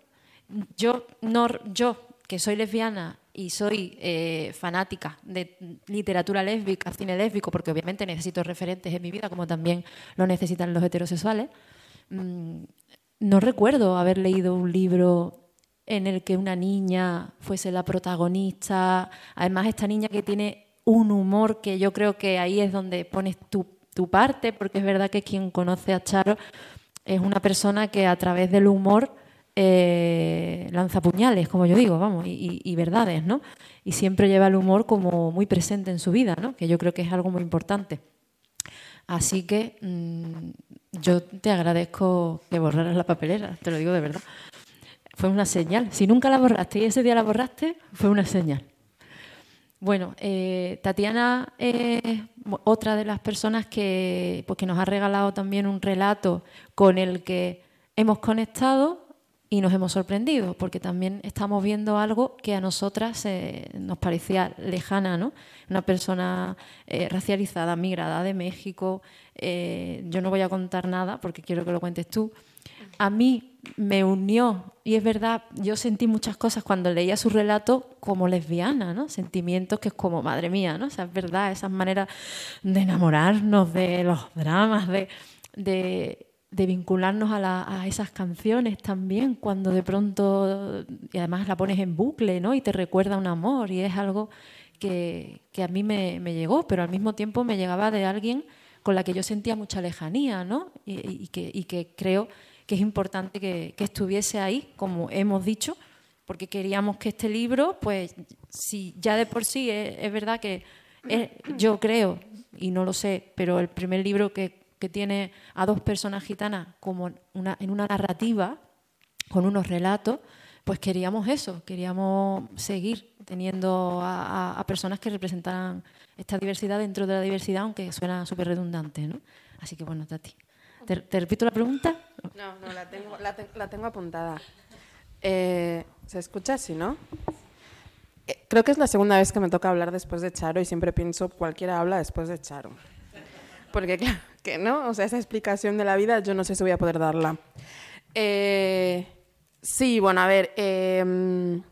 Yo, no, yo que soy lesbiana y soy eh, fanática de literatura lésbica, cine lésbico, porque obviamente necesito referentes en mi vida, como también lo necesitan los heterosexuales, mm, no recuerdo haber leído un libro en el que una niña fuese la protagonista. Además, esta niña que tiene un humor que yo creo que ahí es donde pones tu, parte, porque es verdad que quien conoce a Charo es una persona que a través del humor eh, lanza puñales, como yo digo, vamos, y, verdades, ¿no? Y siempre lleva el humor como muy presente en su vida, ¿no? Que yo creo que es algo muy importante. Así que mm, yo te agradezco que borraras la papelera, te lo digo de verdad. Fue una señal. Si nunca la borraste y ese día la borraste, fue una señal. Bueno, eh, Tatiana es otra de las personas que, pues, que nos ha regalado también un relato con el que hemos conectado y nos hemos sorprendido, porque también estamos viendo algo que a nosotras eh, nos parecía lejana, ¿no? Una persona eh, racializada, migrada de México. yo no voy a contar nada porque quiero que lo cuentes tú. A mí me unió. Y es verdad, yo sentí muchas cosas cuando leía su relato como lesbiana, ¿no? Sentimientos que es como, madre mía, ¿no? O sea, es verdad, esas maneras de enamorarnos, de los dramas, de, de, vincularnos a, a, esas canciones también, cuando de pronto, y además la pones en bucle, ¿no? Y te recuerda un amor, y es algo que, que a mí me, me, llegó, pero al mismo tiempo me llegaba de alguien con la que yo sentía mucha lejanía, ¿no? Y, que, y que creo que es importante que, estuviese ahí, como hemos dicho, porque queríamos que este libro, pues, si ya de por sí es, verdad que yo creo, y no lo sé, pero el primer libro que, tiene a dos personas gitanas como una, en una narrativa, con unos relatos, pues queríamos eso, queríamos seguir teniendo a, personas que representaran esta diversidad dentro de la diversidad, aunque suena súper redundante, ¿no? Así que bueno, Tati. ¿Te, repito la pregunta? No, no, la tengo, la, tengo apuntada. Eh, ¿Se escucha así, no? Eh, creo que es la segunda vez que me toca hablar después de Charo y siempre pienso, cualquiera habla después de Charo. Porque claro, que no, o sea, esa explicación de la vida yo no sé si voy a poder darla. Eh, sí, bueno, a ver, em,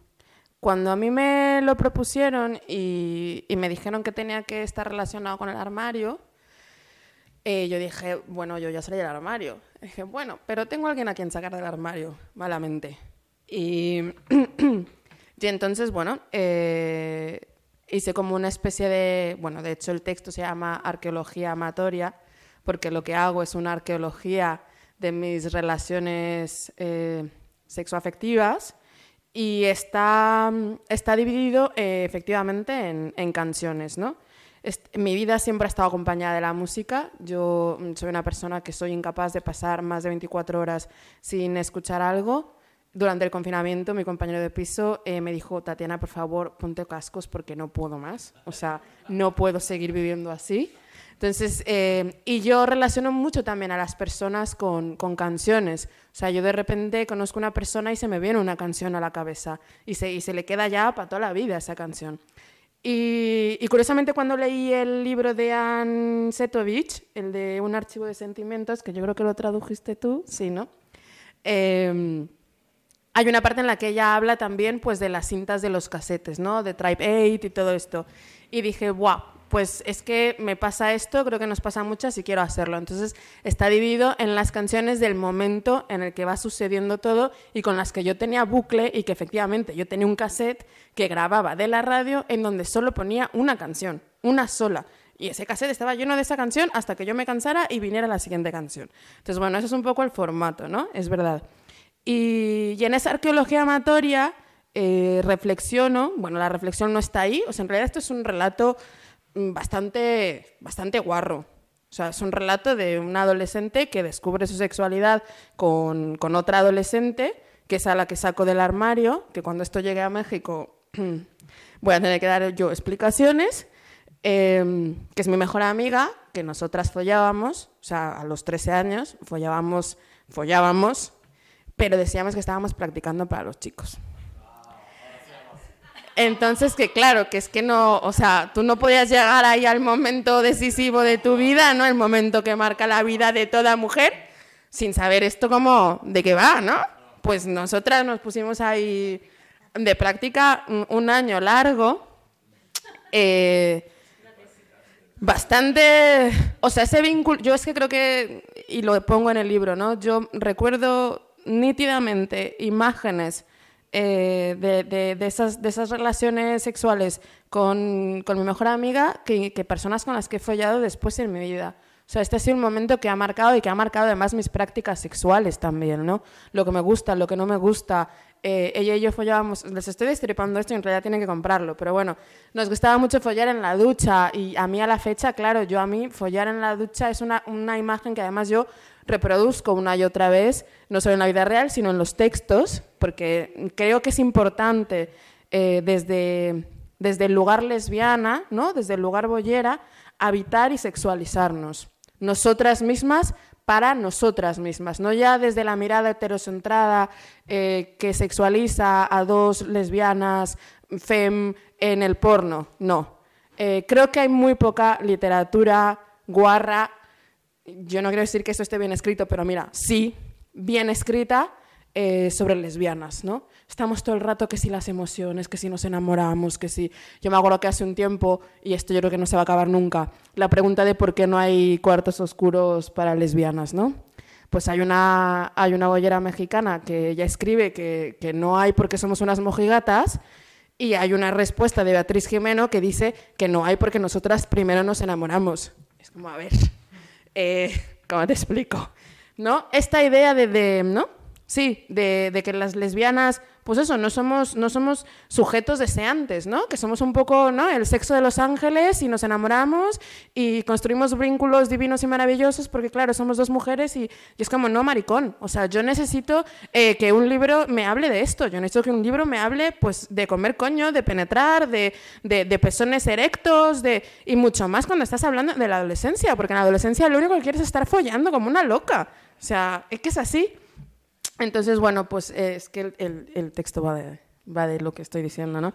cuando a mí me lo propusieron y, me dijeron que tenía que estar relacionado con el armario, eh, yo dije, bueno, yo ya salí del armario. dije, bueno, pero tengo alguien a quien sacar del armario, malamente. Y, y entonces, bueno, eh, hice como una especie de, bueno, de hecho el texto se llama Arqueología Amatoria, porque lo que hago es una arqueología de mis relaciones eh, sexoafectivas y está, está dividido eh, efectivamente en, en canciones, ¿no? mi vida siempre ha estado acompañada de la música. Yo mm, soy una persona que soy incapaz de pasar más de 24 horas sin escuchar algo. Durante el confinamiento, mi compañero de piso eh, me dijo, Tatiana, por favor, ponte cascos porque no puedo más. O sea, no puedo seguir viviendo así. Entonces, eh, y yo relaciono mucho también a las personas con, con, canciones. O sea, yo de repente conozco una persona y se me viene una canción a la cabeza y se, y se le queda ya para toda la vida esa canción. Y, curiosamente cuando leí el libro de Anne Setovich, el de Un archivo de sentimientos, que yo creo que lo tradujiste tú, sí, ¿no? Em, hay una parte en la que ella habla también pues, de las cintas de los casetes, ¿no? De Tribe 8 y todo esto. Y dije, wow, pues es que me pasa esto, creo que nos pasa muchas y quiero hacerlo. Entonces está dividido en las canciones del momento en el que va sucediendo todo y con las que yo tenía bucle y que efectivamente yo tenía un cassette que grababa de la radio en donde solo ponía una canción, una sola. Y ese cassette estaba lleno de esa canción hasta que yo me cansara y viniera la siguiente canción. Entonces, bueno, eso es un poco el formato, ¿no? Es verdad. Y, en esa arqueología amatoria eh, reflexiono, bueno, la reflexión no está ahí, o sea, en realidad esto es un relato bastante, bastante guarro. O sea, es un relato de un adolescente que descubre su sexualidad con, con, otra adolescente, que es a la que saco del armario, que cuando esto llegue a México voy a tener que dar yo explicaciones, em, que es mi mejor amiga, que nosotras follábamos, o sea, a los 13 años follábamos, follábamos, pero decíamos que estábamos practicando para los chicos. Entonces, que claro, que es que no, o sea, tú no podías llegar ahí al momento decisivo de tu vida, ¿no? El momento que marca la vida de toda mujer, sin saber esto como de qué va, ¿no? Pues nosotras nos pusimos ahí de práctica un, año largo, eh, bastante, o sea, ese vínculo, yo es que creo que, y lo pongo en el libro, ¿no? Yo recuerdo nítidamente imágenes eh, de, de, esas, de esas relaciones sexuales con, con mi mejor amiga que, que, personas con las que he follado después en mi vida. O sea, este ha sido un momento que ha marcado y que ha marcado además mis prácticas sexuales también, ¿no? Lo que me gusta, lo que no me gusta. Eh, ella y yo follábamos, les estoy destripando esto y en realidad tienen que comprarlo, pero bueno, nos gustaba mucho follar en la ducha y a mí a la fecha, claro, yo a mí follar en la ducha es una, una imagen que además yo reproduzco una y otra vez, no solo en la vida real, sino en los textos, porque creo que es importante eh, desde, desde el lugar lesbiana, ¿no? desde el lugar boyera, habitar y sexualizarnos. Nosotras mismas para nosotras mismas, no ya desde la mirada heterocentrada eh, que sexualiza a dos lesbianas fem en el porno, no. Eh, creo que hay muy poca literatura guarra yo no quiero decir que esto esté bien escrito, pero mira, sí, bien escrita eh, sobre lesbianas, ¿no? Estamos todo el rato que si las emociones, que si nos enamoramos, que si... Yo me acuerdo que hace un tiempo, y esto yo creo que no se va a acabar nunca, la pregunta de por qué no hay cuartos oscuros para lesbianas, ¿no? Pues hay una, hay una bollera mexicana que ella escribe que, que no hay porque somos unas mojigatas, y hay una respuesta de Beatriz Jimeno que dice que no hay porque nosotras primero nos enamoramos. Es como, a ver, eh, ¿cómo te explico? ¿No? Esta idea de, ¿no? Sí, de, de, que las lesbianas pues eso, no somos, no somos sujetos deseantes, ¿no? Que somos un poco, ¿no? El sexo de los ángeles y nos enamoramos y construimos vínculos divinos y maravillosos porque, claro, somos dos mujeres y, es como, no, maricón. O sea, yo necesito eh, que un libro me hable de esto. Yo necesito que un libro me hable, pues, de comer coño, de penetrar, de, de, de pezones erectos, de... Y mucho más cuando estás hablando de la adolescencia, porque en la adolescencia lo único que quieres es estar follando como una loca. O sea, es que es así. Entonces, bueno, pues es que el, texto va de, va de lo que estoy diciendo, ¿no?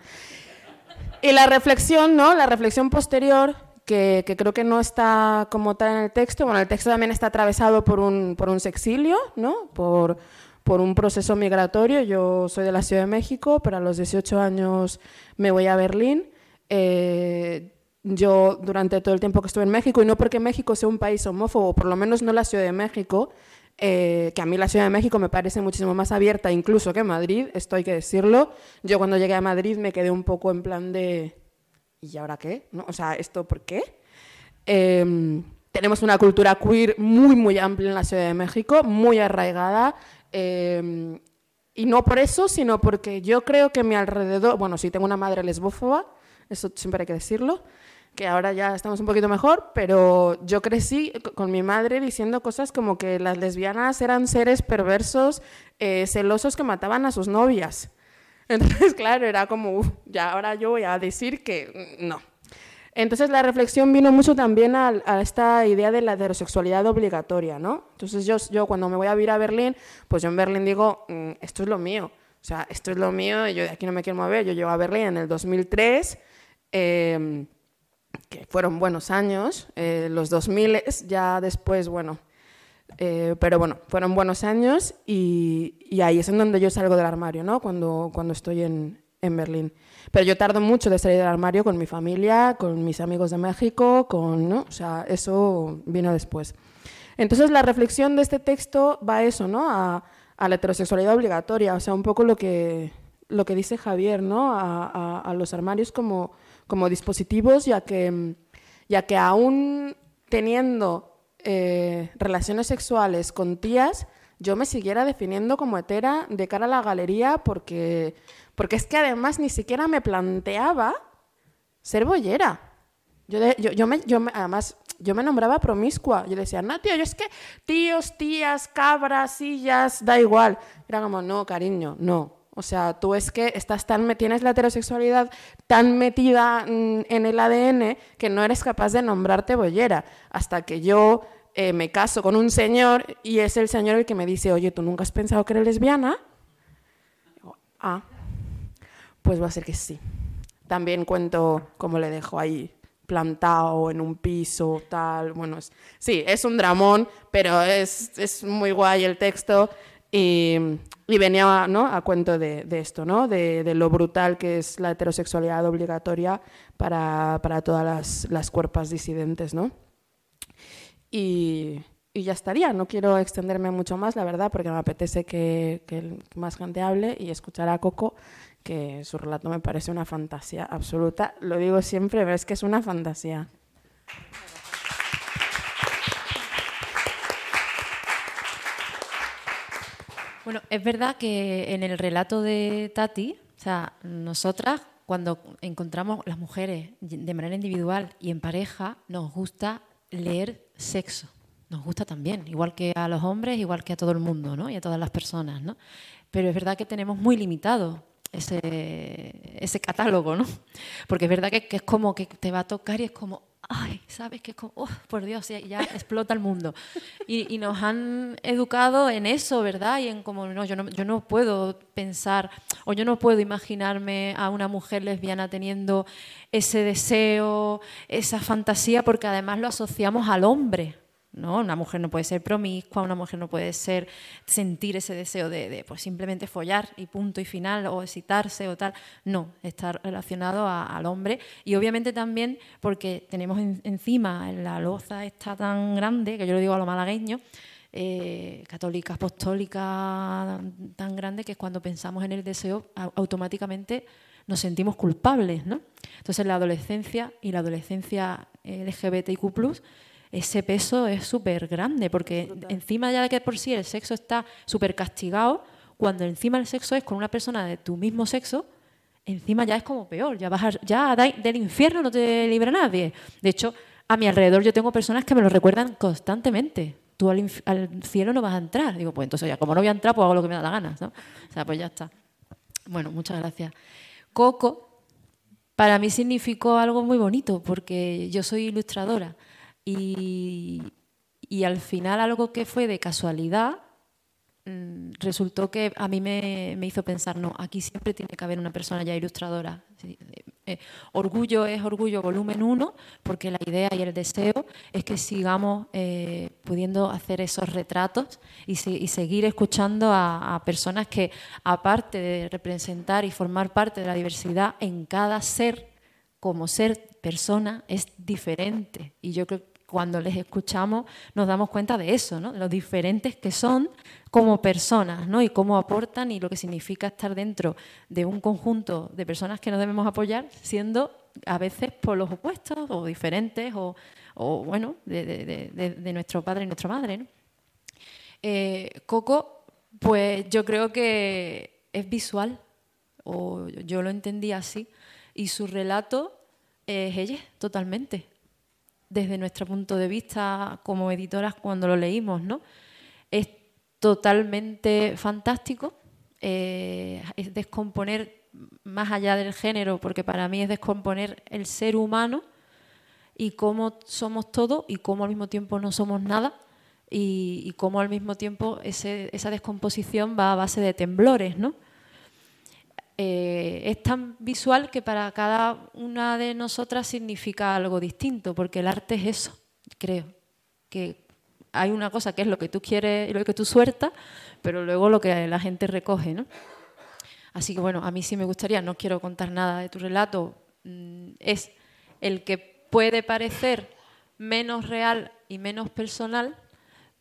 Y la reflexión, ¿no? La reflexión posterior, que, creo que no está como tal en el texto, bueno, el texto también está atravesado por un, por un sexilio, ¿no? Por, por un proceso migratorio. Yo soy de la Ciudad de México, pero a los 18 años me voy a Berlín. Eh, yo durante todo el tiempo que estuve en México, y no porque México sea un país homófobo, por lo menos no la Ciudad de México, eh, que a mí la Ciudad de México me parece muchísimo más abierta incluso que Madrid, esto hay que decirlo. Yo cuando llegué a Madrid me quedé un poco en plan de, ¿y ahora qué? ¿No? O sea, ¿esto por qué? Em, tenemos una cultura queer muy, muy amplia en la Ciudad de México, muy arraigada. Em, y no por eso, sino porque yo creo que mi alrededor, bueno, sí tengo una madre lesbófoba, eso siempre hay que decirlo, que ahora ya estamos un poquito mejor, pero yo crecí con mi madre diciendo cosas como que las lesbianas eran seres perversos, eh, celosos que mataban a sus novias. Entonces, claro, era como, ya ahora yo voy a decir que no. Entonces la reflexión vino mucho también a, esta idea de la heterosexualidad obligatoria, ¿no? Entonces yo, yo cuando me voy a vivir a Berlín, pues yo en Berlín digo, mm, esto es lo mío, o sea, esto es lo mío, yo de aquí no me quiero mover, yo llego a Berlín en el 2003, eh, que fueron buenos años, eh, los 2000 ya después, bueno, eh, pero bueno, fueron buenos años y, ahí es en donde yo salgo del armario, ¿no? Cuando, cuando estoy en, en, Berlín. Pero yo tardo mucho de salir del armario con mi familia, con mis amigos de México, con, ¿no? O sea, eso vino después. Entonces la reflexión de este texto va a eso, ¿no? A, la heterosexualidad obligatoria, o sea, un poco lo que, lo que dice Javier, ¿no? A los armarios como como dispositivos, ya que, ya que aún teniendo eh, relaciones sexuales con tías, yo me siguiera definiendo como hetera de cara a la galería porque, porque es que además ni siquiera me planteaba ser bollera. Yo, yo, yo, me, yo además, yo me nombraba promiscua. Yo decía, no, tío, yo es que tíos, tías, cabras, sillas, da igual. Era como, no, cariño, no. O sea, tú es que estás tan, tienes la heterosexualidad tan metida mm, en el ADN que no eres capaz de nombrarte bollera. Hasta que yo eh, me caso con un señor y es el señor el que me dice, oye, ¿tú nunca has pensado que eres lesbiana? ah, pues va a ser que sí. También cuento cómo le dejo ahí plantado en un piso, tal. Bueno, sí, es un dramón, pero es, es muy guay el texto. Y, venía a cuento de, esto, ¿no? De, lo brutal que es la heterosexualidad obligatoria para, todas las, las, disidentes. y ya estaría. No quiero extenderme mucho más, la verdad, porque me apetece que, que más gente hable y escuchar a Coco, que su relato me parece una fantasía absoluta. Lo digo siempre, pero es que es una fantasía. Bueno, es verdad que en el relato de Tati, o sea, nosotras cuando encontramos las mujeres de manera individual y en pareja, nos gusta leer sexo. Nos gusta también, igual que a los hombres, igual que a todo el mundo, ¿no? Y a todas las personas, ¿no? Pero es verdad que tenemos muy limitado ese, ese catálogo, ¿no? Porque es verdad que, que, es como que te va a tocar y es como, ay, ¿sabes? Que oh, por Dios, ya, ya explota el mundo. Y, y, nos han educado en eso, ¿verdad? Y en como, no yo, no, yo no puedo pensar o yo no puedo imaginarme a una mujer lesbiana teniendo ese deseo, esa fantasía, porque además lo asociamos al hombre. ¿No? Una mujer no puede ser promiscua, una mujer no puede ser sentir ese deseo de, de pues simplemente follar y punto y final, o excitarse o tal. No, está relacionado al hombre. Y obviamente también porque tenemos en, encima la loza está tan grande, que yo lo digo a lo malagueño, eh, católica, apostólica, tan grande que cuando pensamos en el deseo, automáticamente nos sentimos culpables, ¿no? Entonces la adolescencia y la adolescencia LGBTIQ+, ese peso es súper grande, porque encima ya de que por sí el sexo está súper castigado, cuando encima el sexo es con una persona de tu mismo sexo, encima ya es como peor, ya, vas a, ya del infierno no te libra nadie. De hecho, a mi alrededor yo tengo personas que me lo recuerdan constantemente. Tú al, al, cielo no vas a entrar. Digo, pues entonces ya, como no voy a entrar, pues hago lo que me da la gana. ¿no? O sea, pues ya está. Bueno, muchas gracias. Coco, para mí significó algo muy bonito, porque yo soy ilustradora. Y, al final algo que fue de casualidad mmm, resultó que a mí me, me, hizo pensar, no, aquí siempre tiene que haber una persona ya ilustradora. Sí, eh, orgullo es orgullo volumen 1, porque la idea y el deseo es que sigamos eh, pudiendo hacer esos retratos y, se, y seguir escuchando a, a personas que, aparte de representar y formar parte de la diversidad en cada ser, como ser persona, es diferente. Y yo creo cuando les escuchamos nos damos cuenta de eso, ¿no? de los diferentes que son como personas ¿no? y cómo aportan y lo que significa estar dentro de un conjunto de personas que nos debemos apoyar siendo a veces por los opuestos o diferentes o, o bueno, de, nuestro padre y nuestra madre. Eh, Coco, pues yo creo que es visual, o yo lo entendí así, y su relato es ella, totalmente desde nuestro punto de vista como editoras cuando lo leímos, ¿no? Es totalmente fantástico, eh, es descomponer más allá del género, porque para mí es descomponer el ser humano y cómo somos todo y cómo al mismo tiempo no somos nada y, y cómo al mismo tiempo esa descomposición va a base de temblores, ¿no? Eh, es tan visual que para cada una de nosotras significa algo distinto, porque el arte es eso, creo, que hay una cosa que es lo que tú quieres, lo que tú sueltas, pero luego lo que la gente recoge, ¿no? Así que bueno, a mí sí me gustaría, no quiero contar nada de tu relato, mm, es el que puede parecer menos real y menos personal,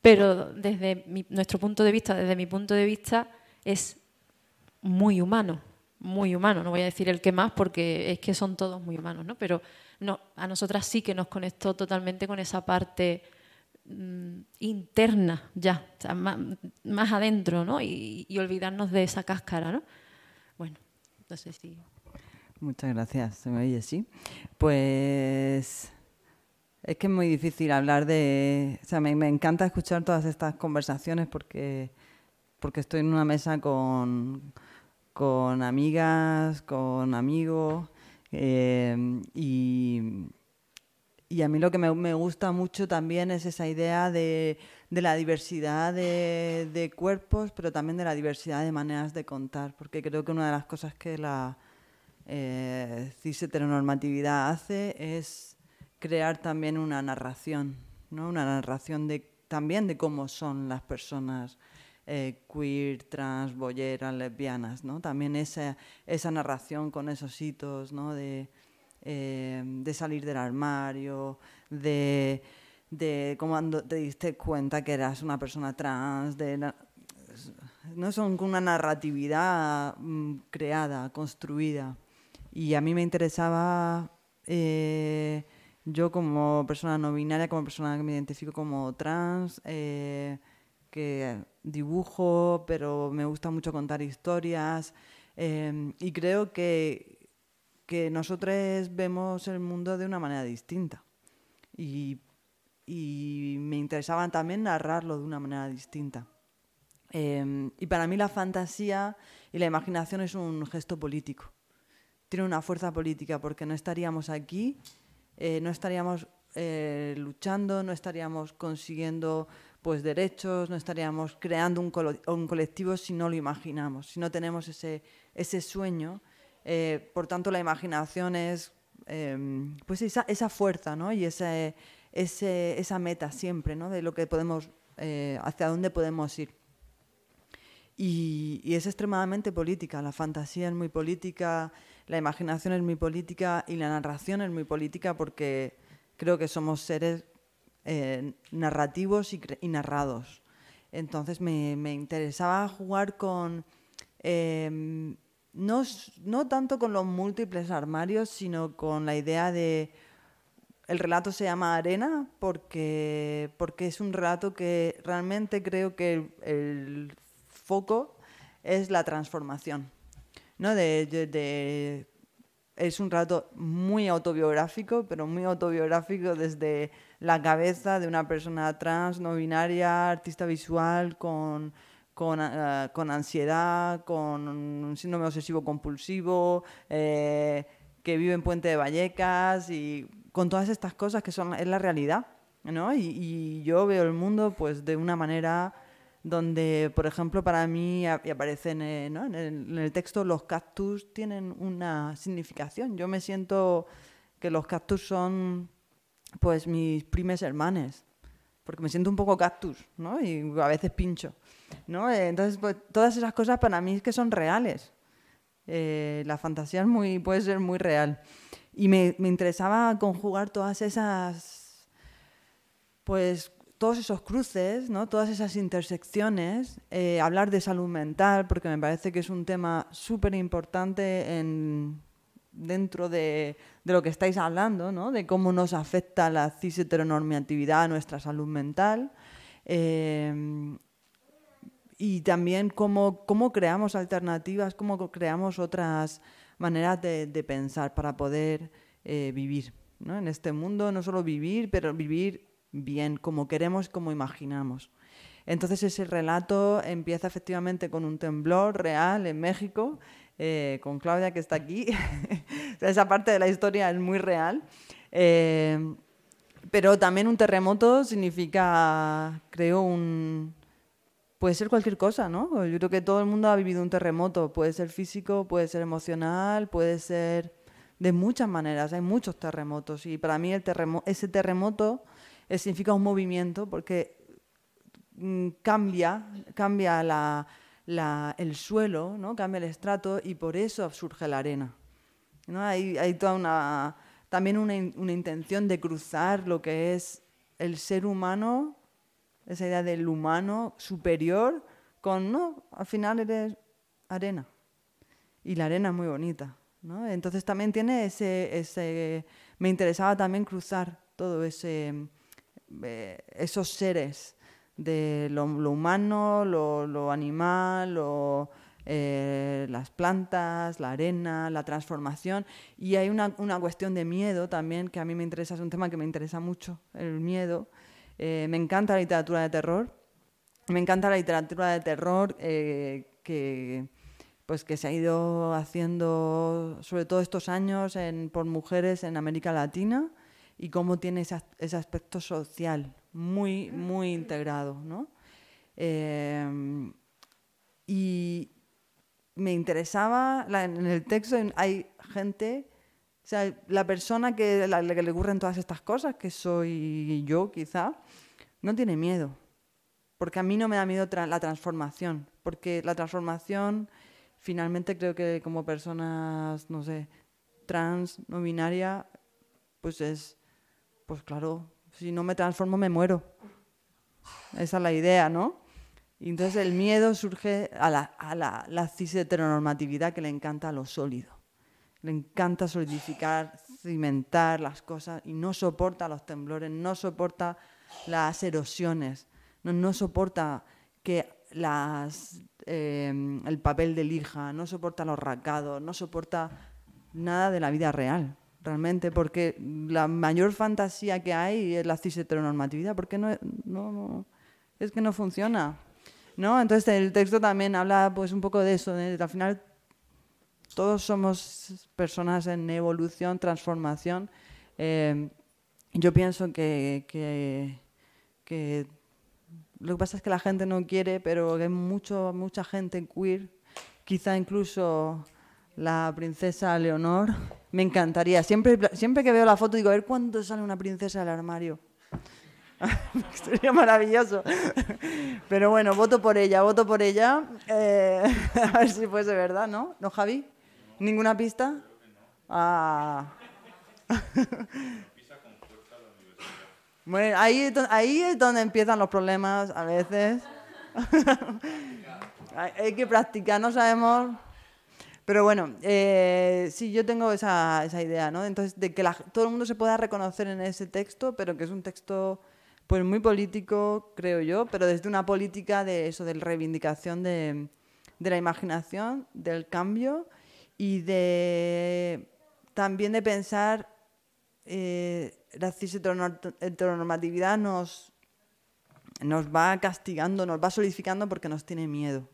pero desde mi, nuestro punto de vista, desde mi punto de vista, es muy humano muy humano. No voy a decir el que más porque es que son todos muy humanos, ¿no? Pero no, a nosotras sí que nos conectó totalmente con esa parte mmm, interna ya, o sea, más, más, adentro, ¿no? Y, y, olvidarnos de esa cáscara, ¿no? Bueno, no sé si... Muchas gracias, se me oye, sí. Pues es que es muy difícil hablar de... O sea, me, me encanta escuchar todas estas conversaciones porque, porque estoy en una mesa con con amigas, con amigos. Eh, y, y, a mí lo que me, me, gusta mucho también es esa idea de, de la diversidad de, de, cuerpos, pero también de la diversidad de maneras de contar, porque creo que una de las cosas que la eh, cis heteronormatividad hace es crear también una narración, ¿no? una narración de, también de cómo son las personas eh, queer, trans, bolleras, lesbianas, ¿no? También esa, esa narración con esos hitos, ¿no? De, eh, de salir del armario, de, de cómo te diste cuenta que eras una persona trans, de no son una narratividad mm, creada, construida. Y a mí me interesaba, eh, yo como persona no binaria, como persona que me identifico como trans, eh, que dibujo, pero me gusta mucho contar historias. Eh, y creo que, que nosotros vemos el mundo de una manera distinta. Y, y me interesaba también narrarlo de una manera distinta. Em, y para mí la fantasía y la imaginación es un gesto político. Tiene una fuerza política porque no estaríamos aquí, eh, no estaríamos eh, luchando, no estaríamos consiguiendo pues derechos, no estaríamos creando un, un, colectivo si no lo imaginamos, si no tenemos ese, ese sueño. Eh, por tanto, la imaginación es em, pues esa, esa, fuerza ¿no? y ese, ese, esa meta siempre ¿no? de lo que podemos, hacia dónde podemos ir. Y, es extremadamente política. La fantasía es muy política, la imaginación es muy política y la narración es muy política porque creo que somos seres eh, narrativos y, narrados. Entonces me, interesaba jugar con, em, no, tanto con los múltiples armarios, sino con la idea de el relato se llama Arena porque, porque es un relato que realmente creo que el foco es la transformación. ¿no? Es un rato muy autobiográfico, pero muy autobiográfico desde la cabeza de una persona trans, no binaria, artista visual, con, con, eh, ansiedad, con un síndrome obsesivo compulsivo, eh, que vive en Puente de Vallecas y con todas estas cosas que son es la realidad. ¿no? Y, y yo veo el mundo pues de una manera donde, por ejemplo, para mí, y aparece eh, en, el, texto, los cactus tienen una significación. Yo me siento que los cactus son, pues, mis primes hermanes, porque me siento un poco cactus, ¿no? Y a veces pincho, ¿no? Entonces, pues, todas esas cosas para mí es que son reales. Eh, la fantasía es muy, puede ser muy real. Y me, me interesaba conjugar todas esas, pues, todos esos cruces, ¿no? todas esas intersecciones, eh, hablar de salud mental, porque me parece que es un tema súper importante dentro de, lo que estáis hablando, ¿no? de cómo nos afecta la cis heteronormatividad a nuestra salud mental. Eh, y también cómo, cómo, creamos alternativas, cómo creamos otras maneras de, pensar para poder eh, vivir ¿no? en este mundo, no solo vivir, pero vivir bien, como queremos, como imaginamos. Entonces ese relato empieza efectivamente con un temblor real en México, eh, con Claudia que está aquí. Esa parte de la historia es muy real. Eh, pero también un terremoto significa, creo, un... Puede ser cualquier cosa, ¿no? Yo creo que todo el mundo ha vivido un terremoto. Puede ser físico, puede ser emocional, puede ser de muchas maneras. Hay muchos terremotos. Y para mí el ese terremoto significa un movimiento porque mm, cambia, cambia el suelo, ¿no? cambia el estrato y por eso surge la arena. ¿no? Hay, hay toda una, también una, una, intención de cruzar lo que es el ser humano, esa idea del humano superior, con, no, al final eres arena. Y la arena es muy bonita. ¿no? Entonces también tiene ese, ese, me interesaba también cruzar todo ese, eh, esos seres de lo, humano, lo, animal, eh, las plantas, la arena, la transformación. Y hay una, cuestión de miedo también que a mí me interesa, es un tema que me interesa mucho, el miedo. Eh, me encanta la literatura de terror. Me encanta la literatura de terror que, pues que se ha ido haciendo, sobre todo estos años, por mujeres en América Latina y cómo tiene ese, aspecto social muy, muy integrado. ¿no? Eh, y me interesaba, en el texto hay gente, o sea, la persona que, la, que le ocurren todas estas cosas, que soy yo quizá, no tiene miedo. Porque a mí no me da miedo la transformación. Porque la transformación, finalmente creo que como personas, no sé, trans, no binaria, pues es pues claro, Si no me transformo, me muero. Esa es la idea, ¿no? Y entonces el miedo surge a la, a la, la cis heteronormatividad que le encanta lo sólido. Le encanta solidificar, cimentar las cosas y no soporta los temblores, no soporta las erosiones, no, soporta que eh, el papel de lija, no soporta los rasgados, no soporta nada de la vida real, realmente, porque la mayor fantasía que hay es la cis heteronormatividad, porque no, no, no, es que no funciona. ¿no? Entonces el texto también habla pues un poco de eso, de, al final todos somos personas en evolución, transformación. Eh, yo pienso que, que, que, lo que pasa es que la gente no quiere, pero hay mucho, mucha gente queer, quizá incluso la princesa Leonor. Me encantaría. Siempre, siempre que veo la foto digo, a ver cuándo sale una princesa del armario. Sería maravilloso. Pero bueno, voto por ella, voto por ella. Eh, a ver si fuese verdad, ¿no? ¿No, Javi? ¿Ninguna pista? Ah. Ahí, ahí es donde empiezan los problemas a veces. Hay que practicar, no sabemos. Pero bueno, eh, sí, yo tengo esa, esa idea, ¿no? Entonces, de que la, todo el mundo se pueda reconocer en ese texto, pero que es un texto pues muy político, creo yo, pero desde una política de eso, de reivindicación de, la imaginación, del cambio y de también de pensar eh, la cis heteronormatividad nos, nos va castigando, nos va solidificando porque nos tiene miedo.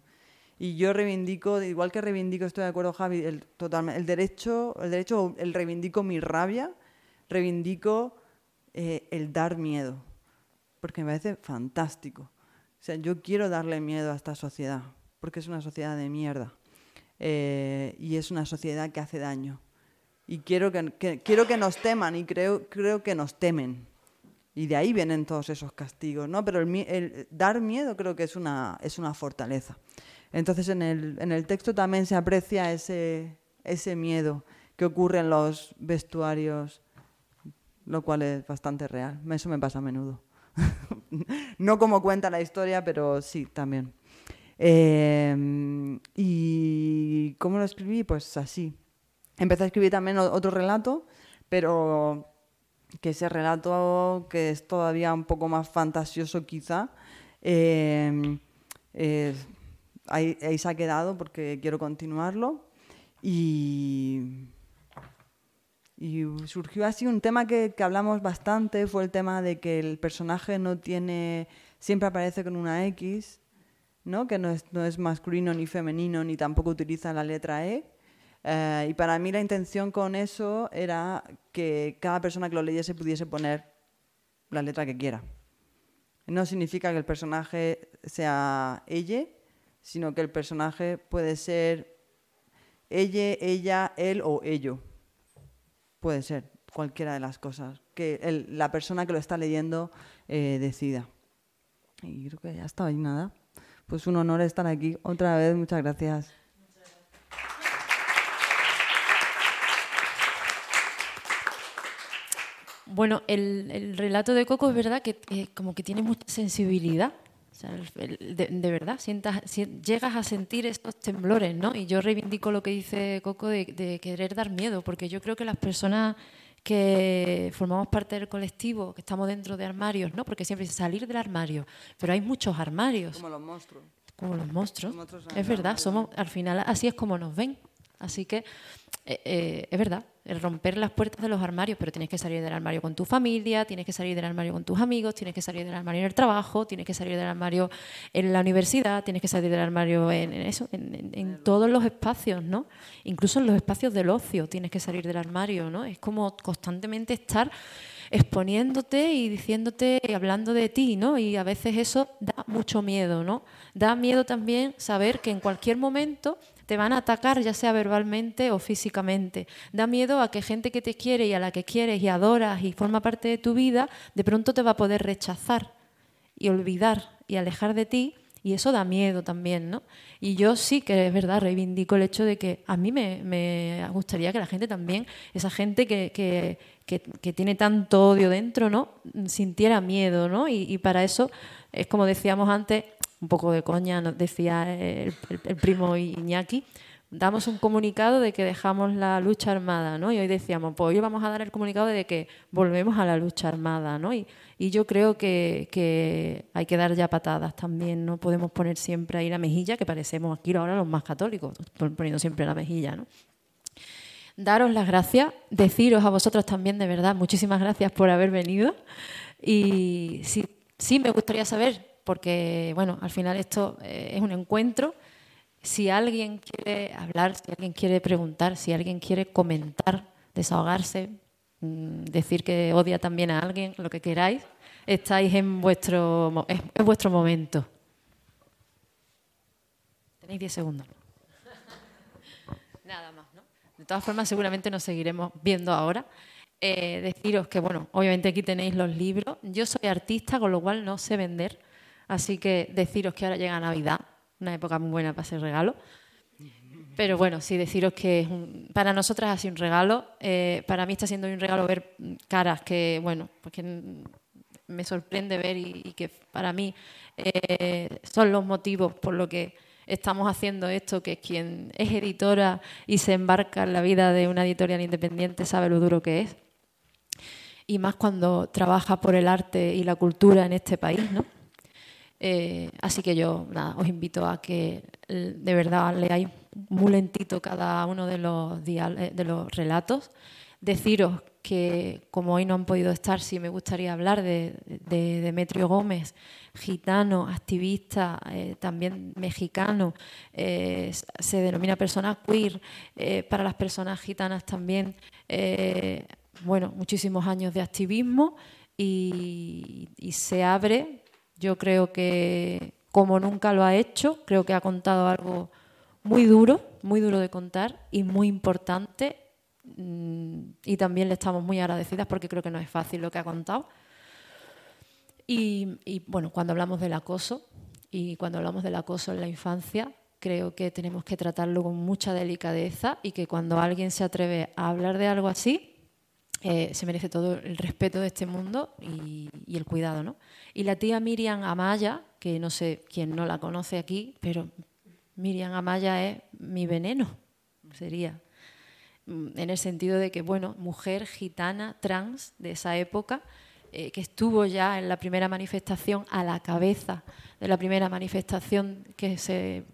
Y yo reivindico, igual que reivindico, estoy de acuerdo, Javi, el, totalmente, el derecho, el derecho, el reivindico mi rabia, reivindico eh, el dar miedo porque me parece fantástico. O sea, yo quiero darle miedo a esta sociedad, porque es una sociedad de mierda. Eh, y es una sociedad que hace daño. Y quiero que, quiero que nos teman y creo, creo que nos temen. Y de ahí vienen todos esos castigos, ¿no? Pero el, dar miedo creo que es una, es una fortaleza. Entonces en el, en el texto también se aprecia ese, ese miedo que ocurre en los vestuarios, lo cual es bastante real. Eso me pasa a menudo. no como cuenta la historia, pero sí, también. Eh, ¿Y cómo lo escribí? Pues así. Empecé a escribir también otro relato, pero que ese relato, que es todavía un poco más fantasioso quizá, eh, ahí, ahí se ha quedado porque quiero continuarlo. Y y surgió así un tema que, que, hablamos bastante, fue el tema de que el personaje no tiene, siempre aparece con una X, ¿no? que no es, no es masculino ni femenino, ni tampoco utiliza la letra E. Eh, y para mí la intención con eso era que cada persona que lo leyese pudiese poner la letra que quiera. No significa que el personaje sea ella, sino que el personaje puede ser ella, ella, él o ello. Puede ser cualquiera de las cosas, que la persona que lo está leyendo eh, decida. Y creo que ya está, y nada. Pues un honor estar aquí otra vez, muchas gracias. Bueno, el, el, relato de Coco es verdad que eh, como que tiene mucha sensibilidad. Sea, de, de, verdad, sientas, si, llegas a sentir estos temblores, ¿no? Y yo reivindico lo que dice Coco de, de, querer dar miedo, porque yo creo que las personas que formamos parte del colectivo, que estamos dentro de armarios, ¿no? Porque siempre dice salir del armario, pero hay muchos armarios. Como los monstruos. Como los monstruos. Los monstruos es verdad, somos, al final así es como nos ven. Así que eh, eh, es verdad, el romper las puertas de los armarios, pero tienes que salir del armario con tu familia, tienes que salir del armario con tus amigos, tienes que salir del armario en el trabajo, tienes que salir del armario en la universidad, tienes que salir del armario en, en eso, en, en, en, todos los espacios, ¿no? Incluso en los espacios del ocio tienes que salir del armario, ¿no? Es como constantemente estar exponiéndote y diciéndote y hablando de ti, ¿no? Y a veces eso da mucho miedo, ¿no? Da miedo también saber que en cualquier momento te van a atacar, ya sea verbalmente o físicamente. Da miedo a que gente que te quiere y a la que quieres y adoras y forma parte de tu vida, de pronto te va a poder rechazar y olvidar y alejar de ti Y eso da miedo también, ¿no? Y yo sí que es verdad, reivindico el hecho de que a mí me, gustaría que la gente también, esa gente que, que, tiene tanto odio dentro, ¿no? Sintiera miedo, ¿no? Y, para eso, es como decíamos antes, un poco de coña, nos decía el, primo Iñaki, damos un comunicado de que dejamos la lucha armada, ¿no? Y hoy decíamos, pues hoy vamos a dar el comunicado de que volvemos a la lucha armada, ¿no? Y, yo creo que, hay que dar ya patadas también, no podemos poner siempre ahí la mejilla, que parecemos aquí ahora los más católicos, poniendo siempre la mejilla, ¿no? Daros las gracias, deciros a vosotros también de verdad, muchísimas gracias por haber venido. Y sí, sí me gustaría saber, porque bueno, al final esto eh, es un encuentro si alguien quiere hablar, si alguien quiere preguntar, si alguien quiere comentar, desahogarse, mm, decir que odia también a alguien, lo que queráis, estáis en vuestro, en vuestro momento. Tenéis 10 segundos. Nada más, ¿no? De todas formas, seguramente nos seguiremos viendo ahora. Eh, deciros que, bueno, obviamente aquí tenéis los libros. Yo soy artista, con lo cual no sé vender. Así que deciros que ahora llega Navidad una época muy buena para hacer regalo. Pero bueno, sí deciros que para nosotras ha sido un regalo. Eh, para mí está siendo un regalo ver caras que, bueno, pues me sorprende ver y, que para mí eh, son los motivos por lo que estamos haciendo esto, que quien es editora y se embarca en la vida de una editorial independiente sabe lo duro que es. Y más cuando trabaja por el arte y la cultura en este país, ¿no? Eh, así que yo os invito a que eh, de verdad leáis muy lentito cada uno de los, eh, de los relatos. Deciros que como hoy no han podido estar, sí me gustaría hablar de, Demetrio Gómez, gitano, activista, también mexicano, se denomina persona queer, para las personas gitanas también, bueno, muchísimos años de activismo y se abre yo creo que como nunca lo ha hecho, creo que ha contado algo muy duro, muy duro de contar y muy importante. Mm, y también le estamos muy agradecidas porque creo que no es fácil lo que ha contado. Y, bueno, cuando hablamos del acoso y cuando hablamos del acoso en la infancia, creo que tenemos que tratarlo con mucha delicadeza y que cuando alguien se atreve a hablar de algo así, eh, se merece todo el respeto de este mundo y, el cuidado. ¿no? Y la tía Miriam Amaya, que no sé quién no la conoce aquí, pero Miriam Amaya es mi veneno, sería. Mm, en el sentido de que, bueno, mujer gitana, trans de esa época, eh, que estuvo ya en la primera manifestación a la cabeza de la primera manifestación que se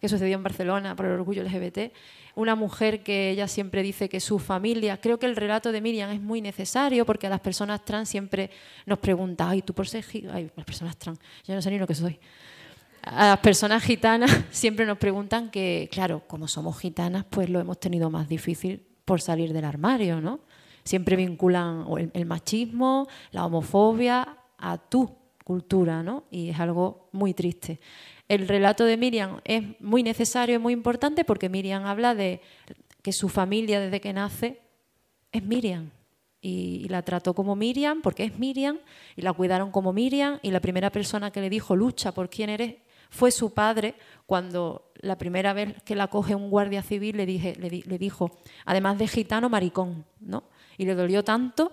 que sucedió en Barcelona por el orgullo LGBT, una mujer que ella siempre dice que su familia, creo que el relato de Miriam es muy necesario porque a las personas trans siempre nos preguntan, ay, tú por ser, ay, las personas trans, yo no sé ni lo que soy. A las personas gitanas siempre nos preguntan que, claro, como somos gitanas, pues lo hemos tenido más difícil por salir del armario, ¿no? Siempre vinculan el, el machismo, la homofobia a tu cultura, ¿no? Y es algo muy triste el relato de Miriam es muy necesario y muy importante porque Miriam habla de que su familia desde que nace es Miriam. Y, la trató como Miriam porque es Miriam y la cuidaron como Miriam y la primera persona que le dijo lucha por quién eres fue su padre cuando la primera vez que la coge un guardia civil le, dije, le, dijo, además de gitano, maricón, ¿no? Y le dolió tanto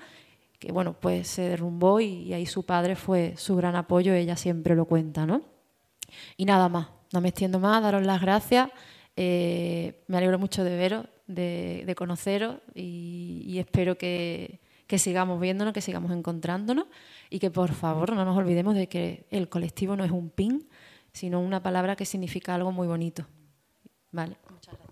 que bueno, pues se derrumbó y, y ahí su padre fue su gran apoyo, ella siempre lo cuenta, ¿no? Y nada más, no me extiendo más, daros las gracias. Eh, me alegro mucho de veros, de, conoceros y, espero que, que, sigamos viéndonos, que sigamos encontrándonos y que por favor no nos olvidemos de que el colectivo no es un pin, sino una palabra que significa algo muy bonito. Vale, muchas gracias.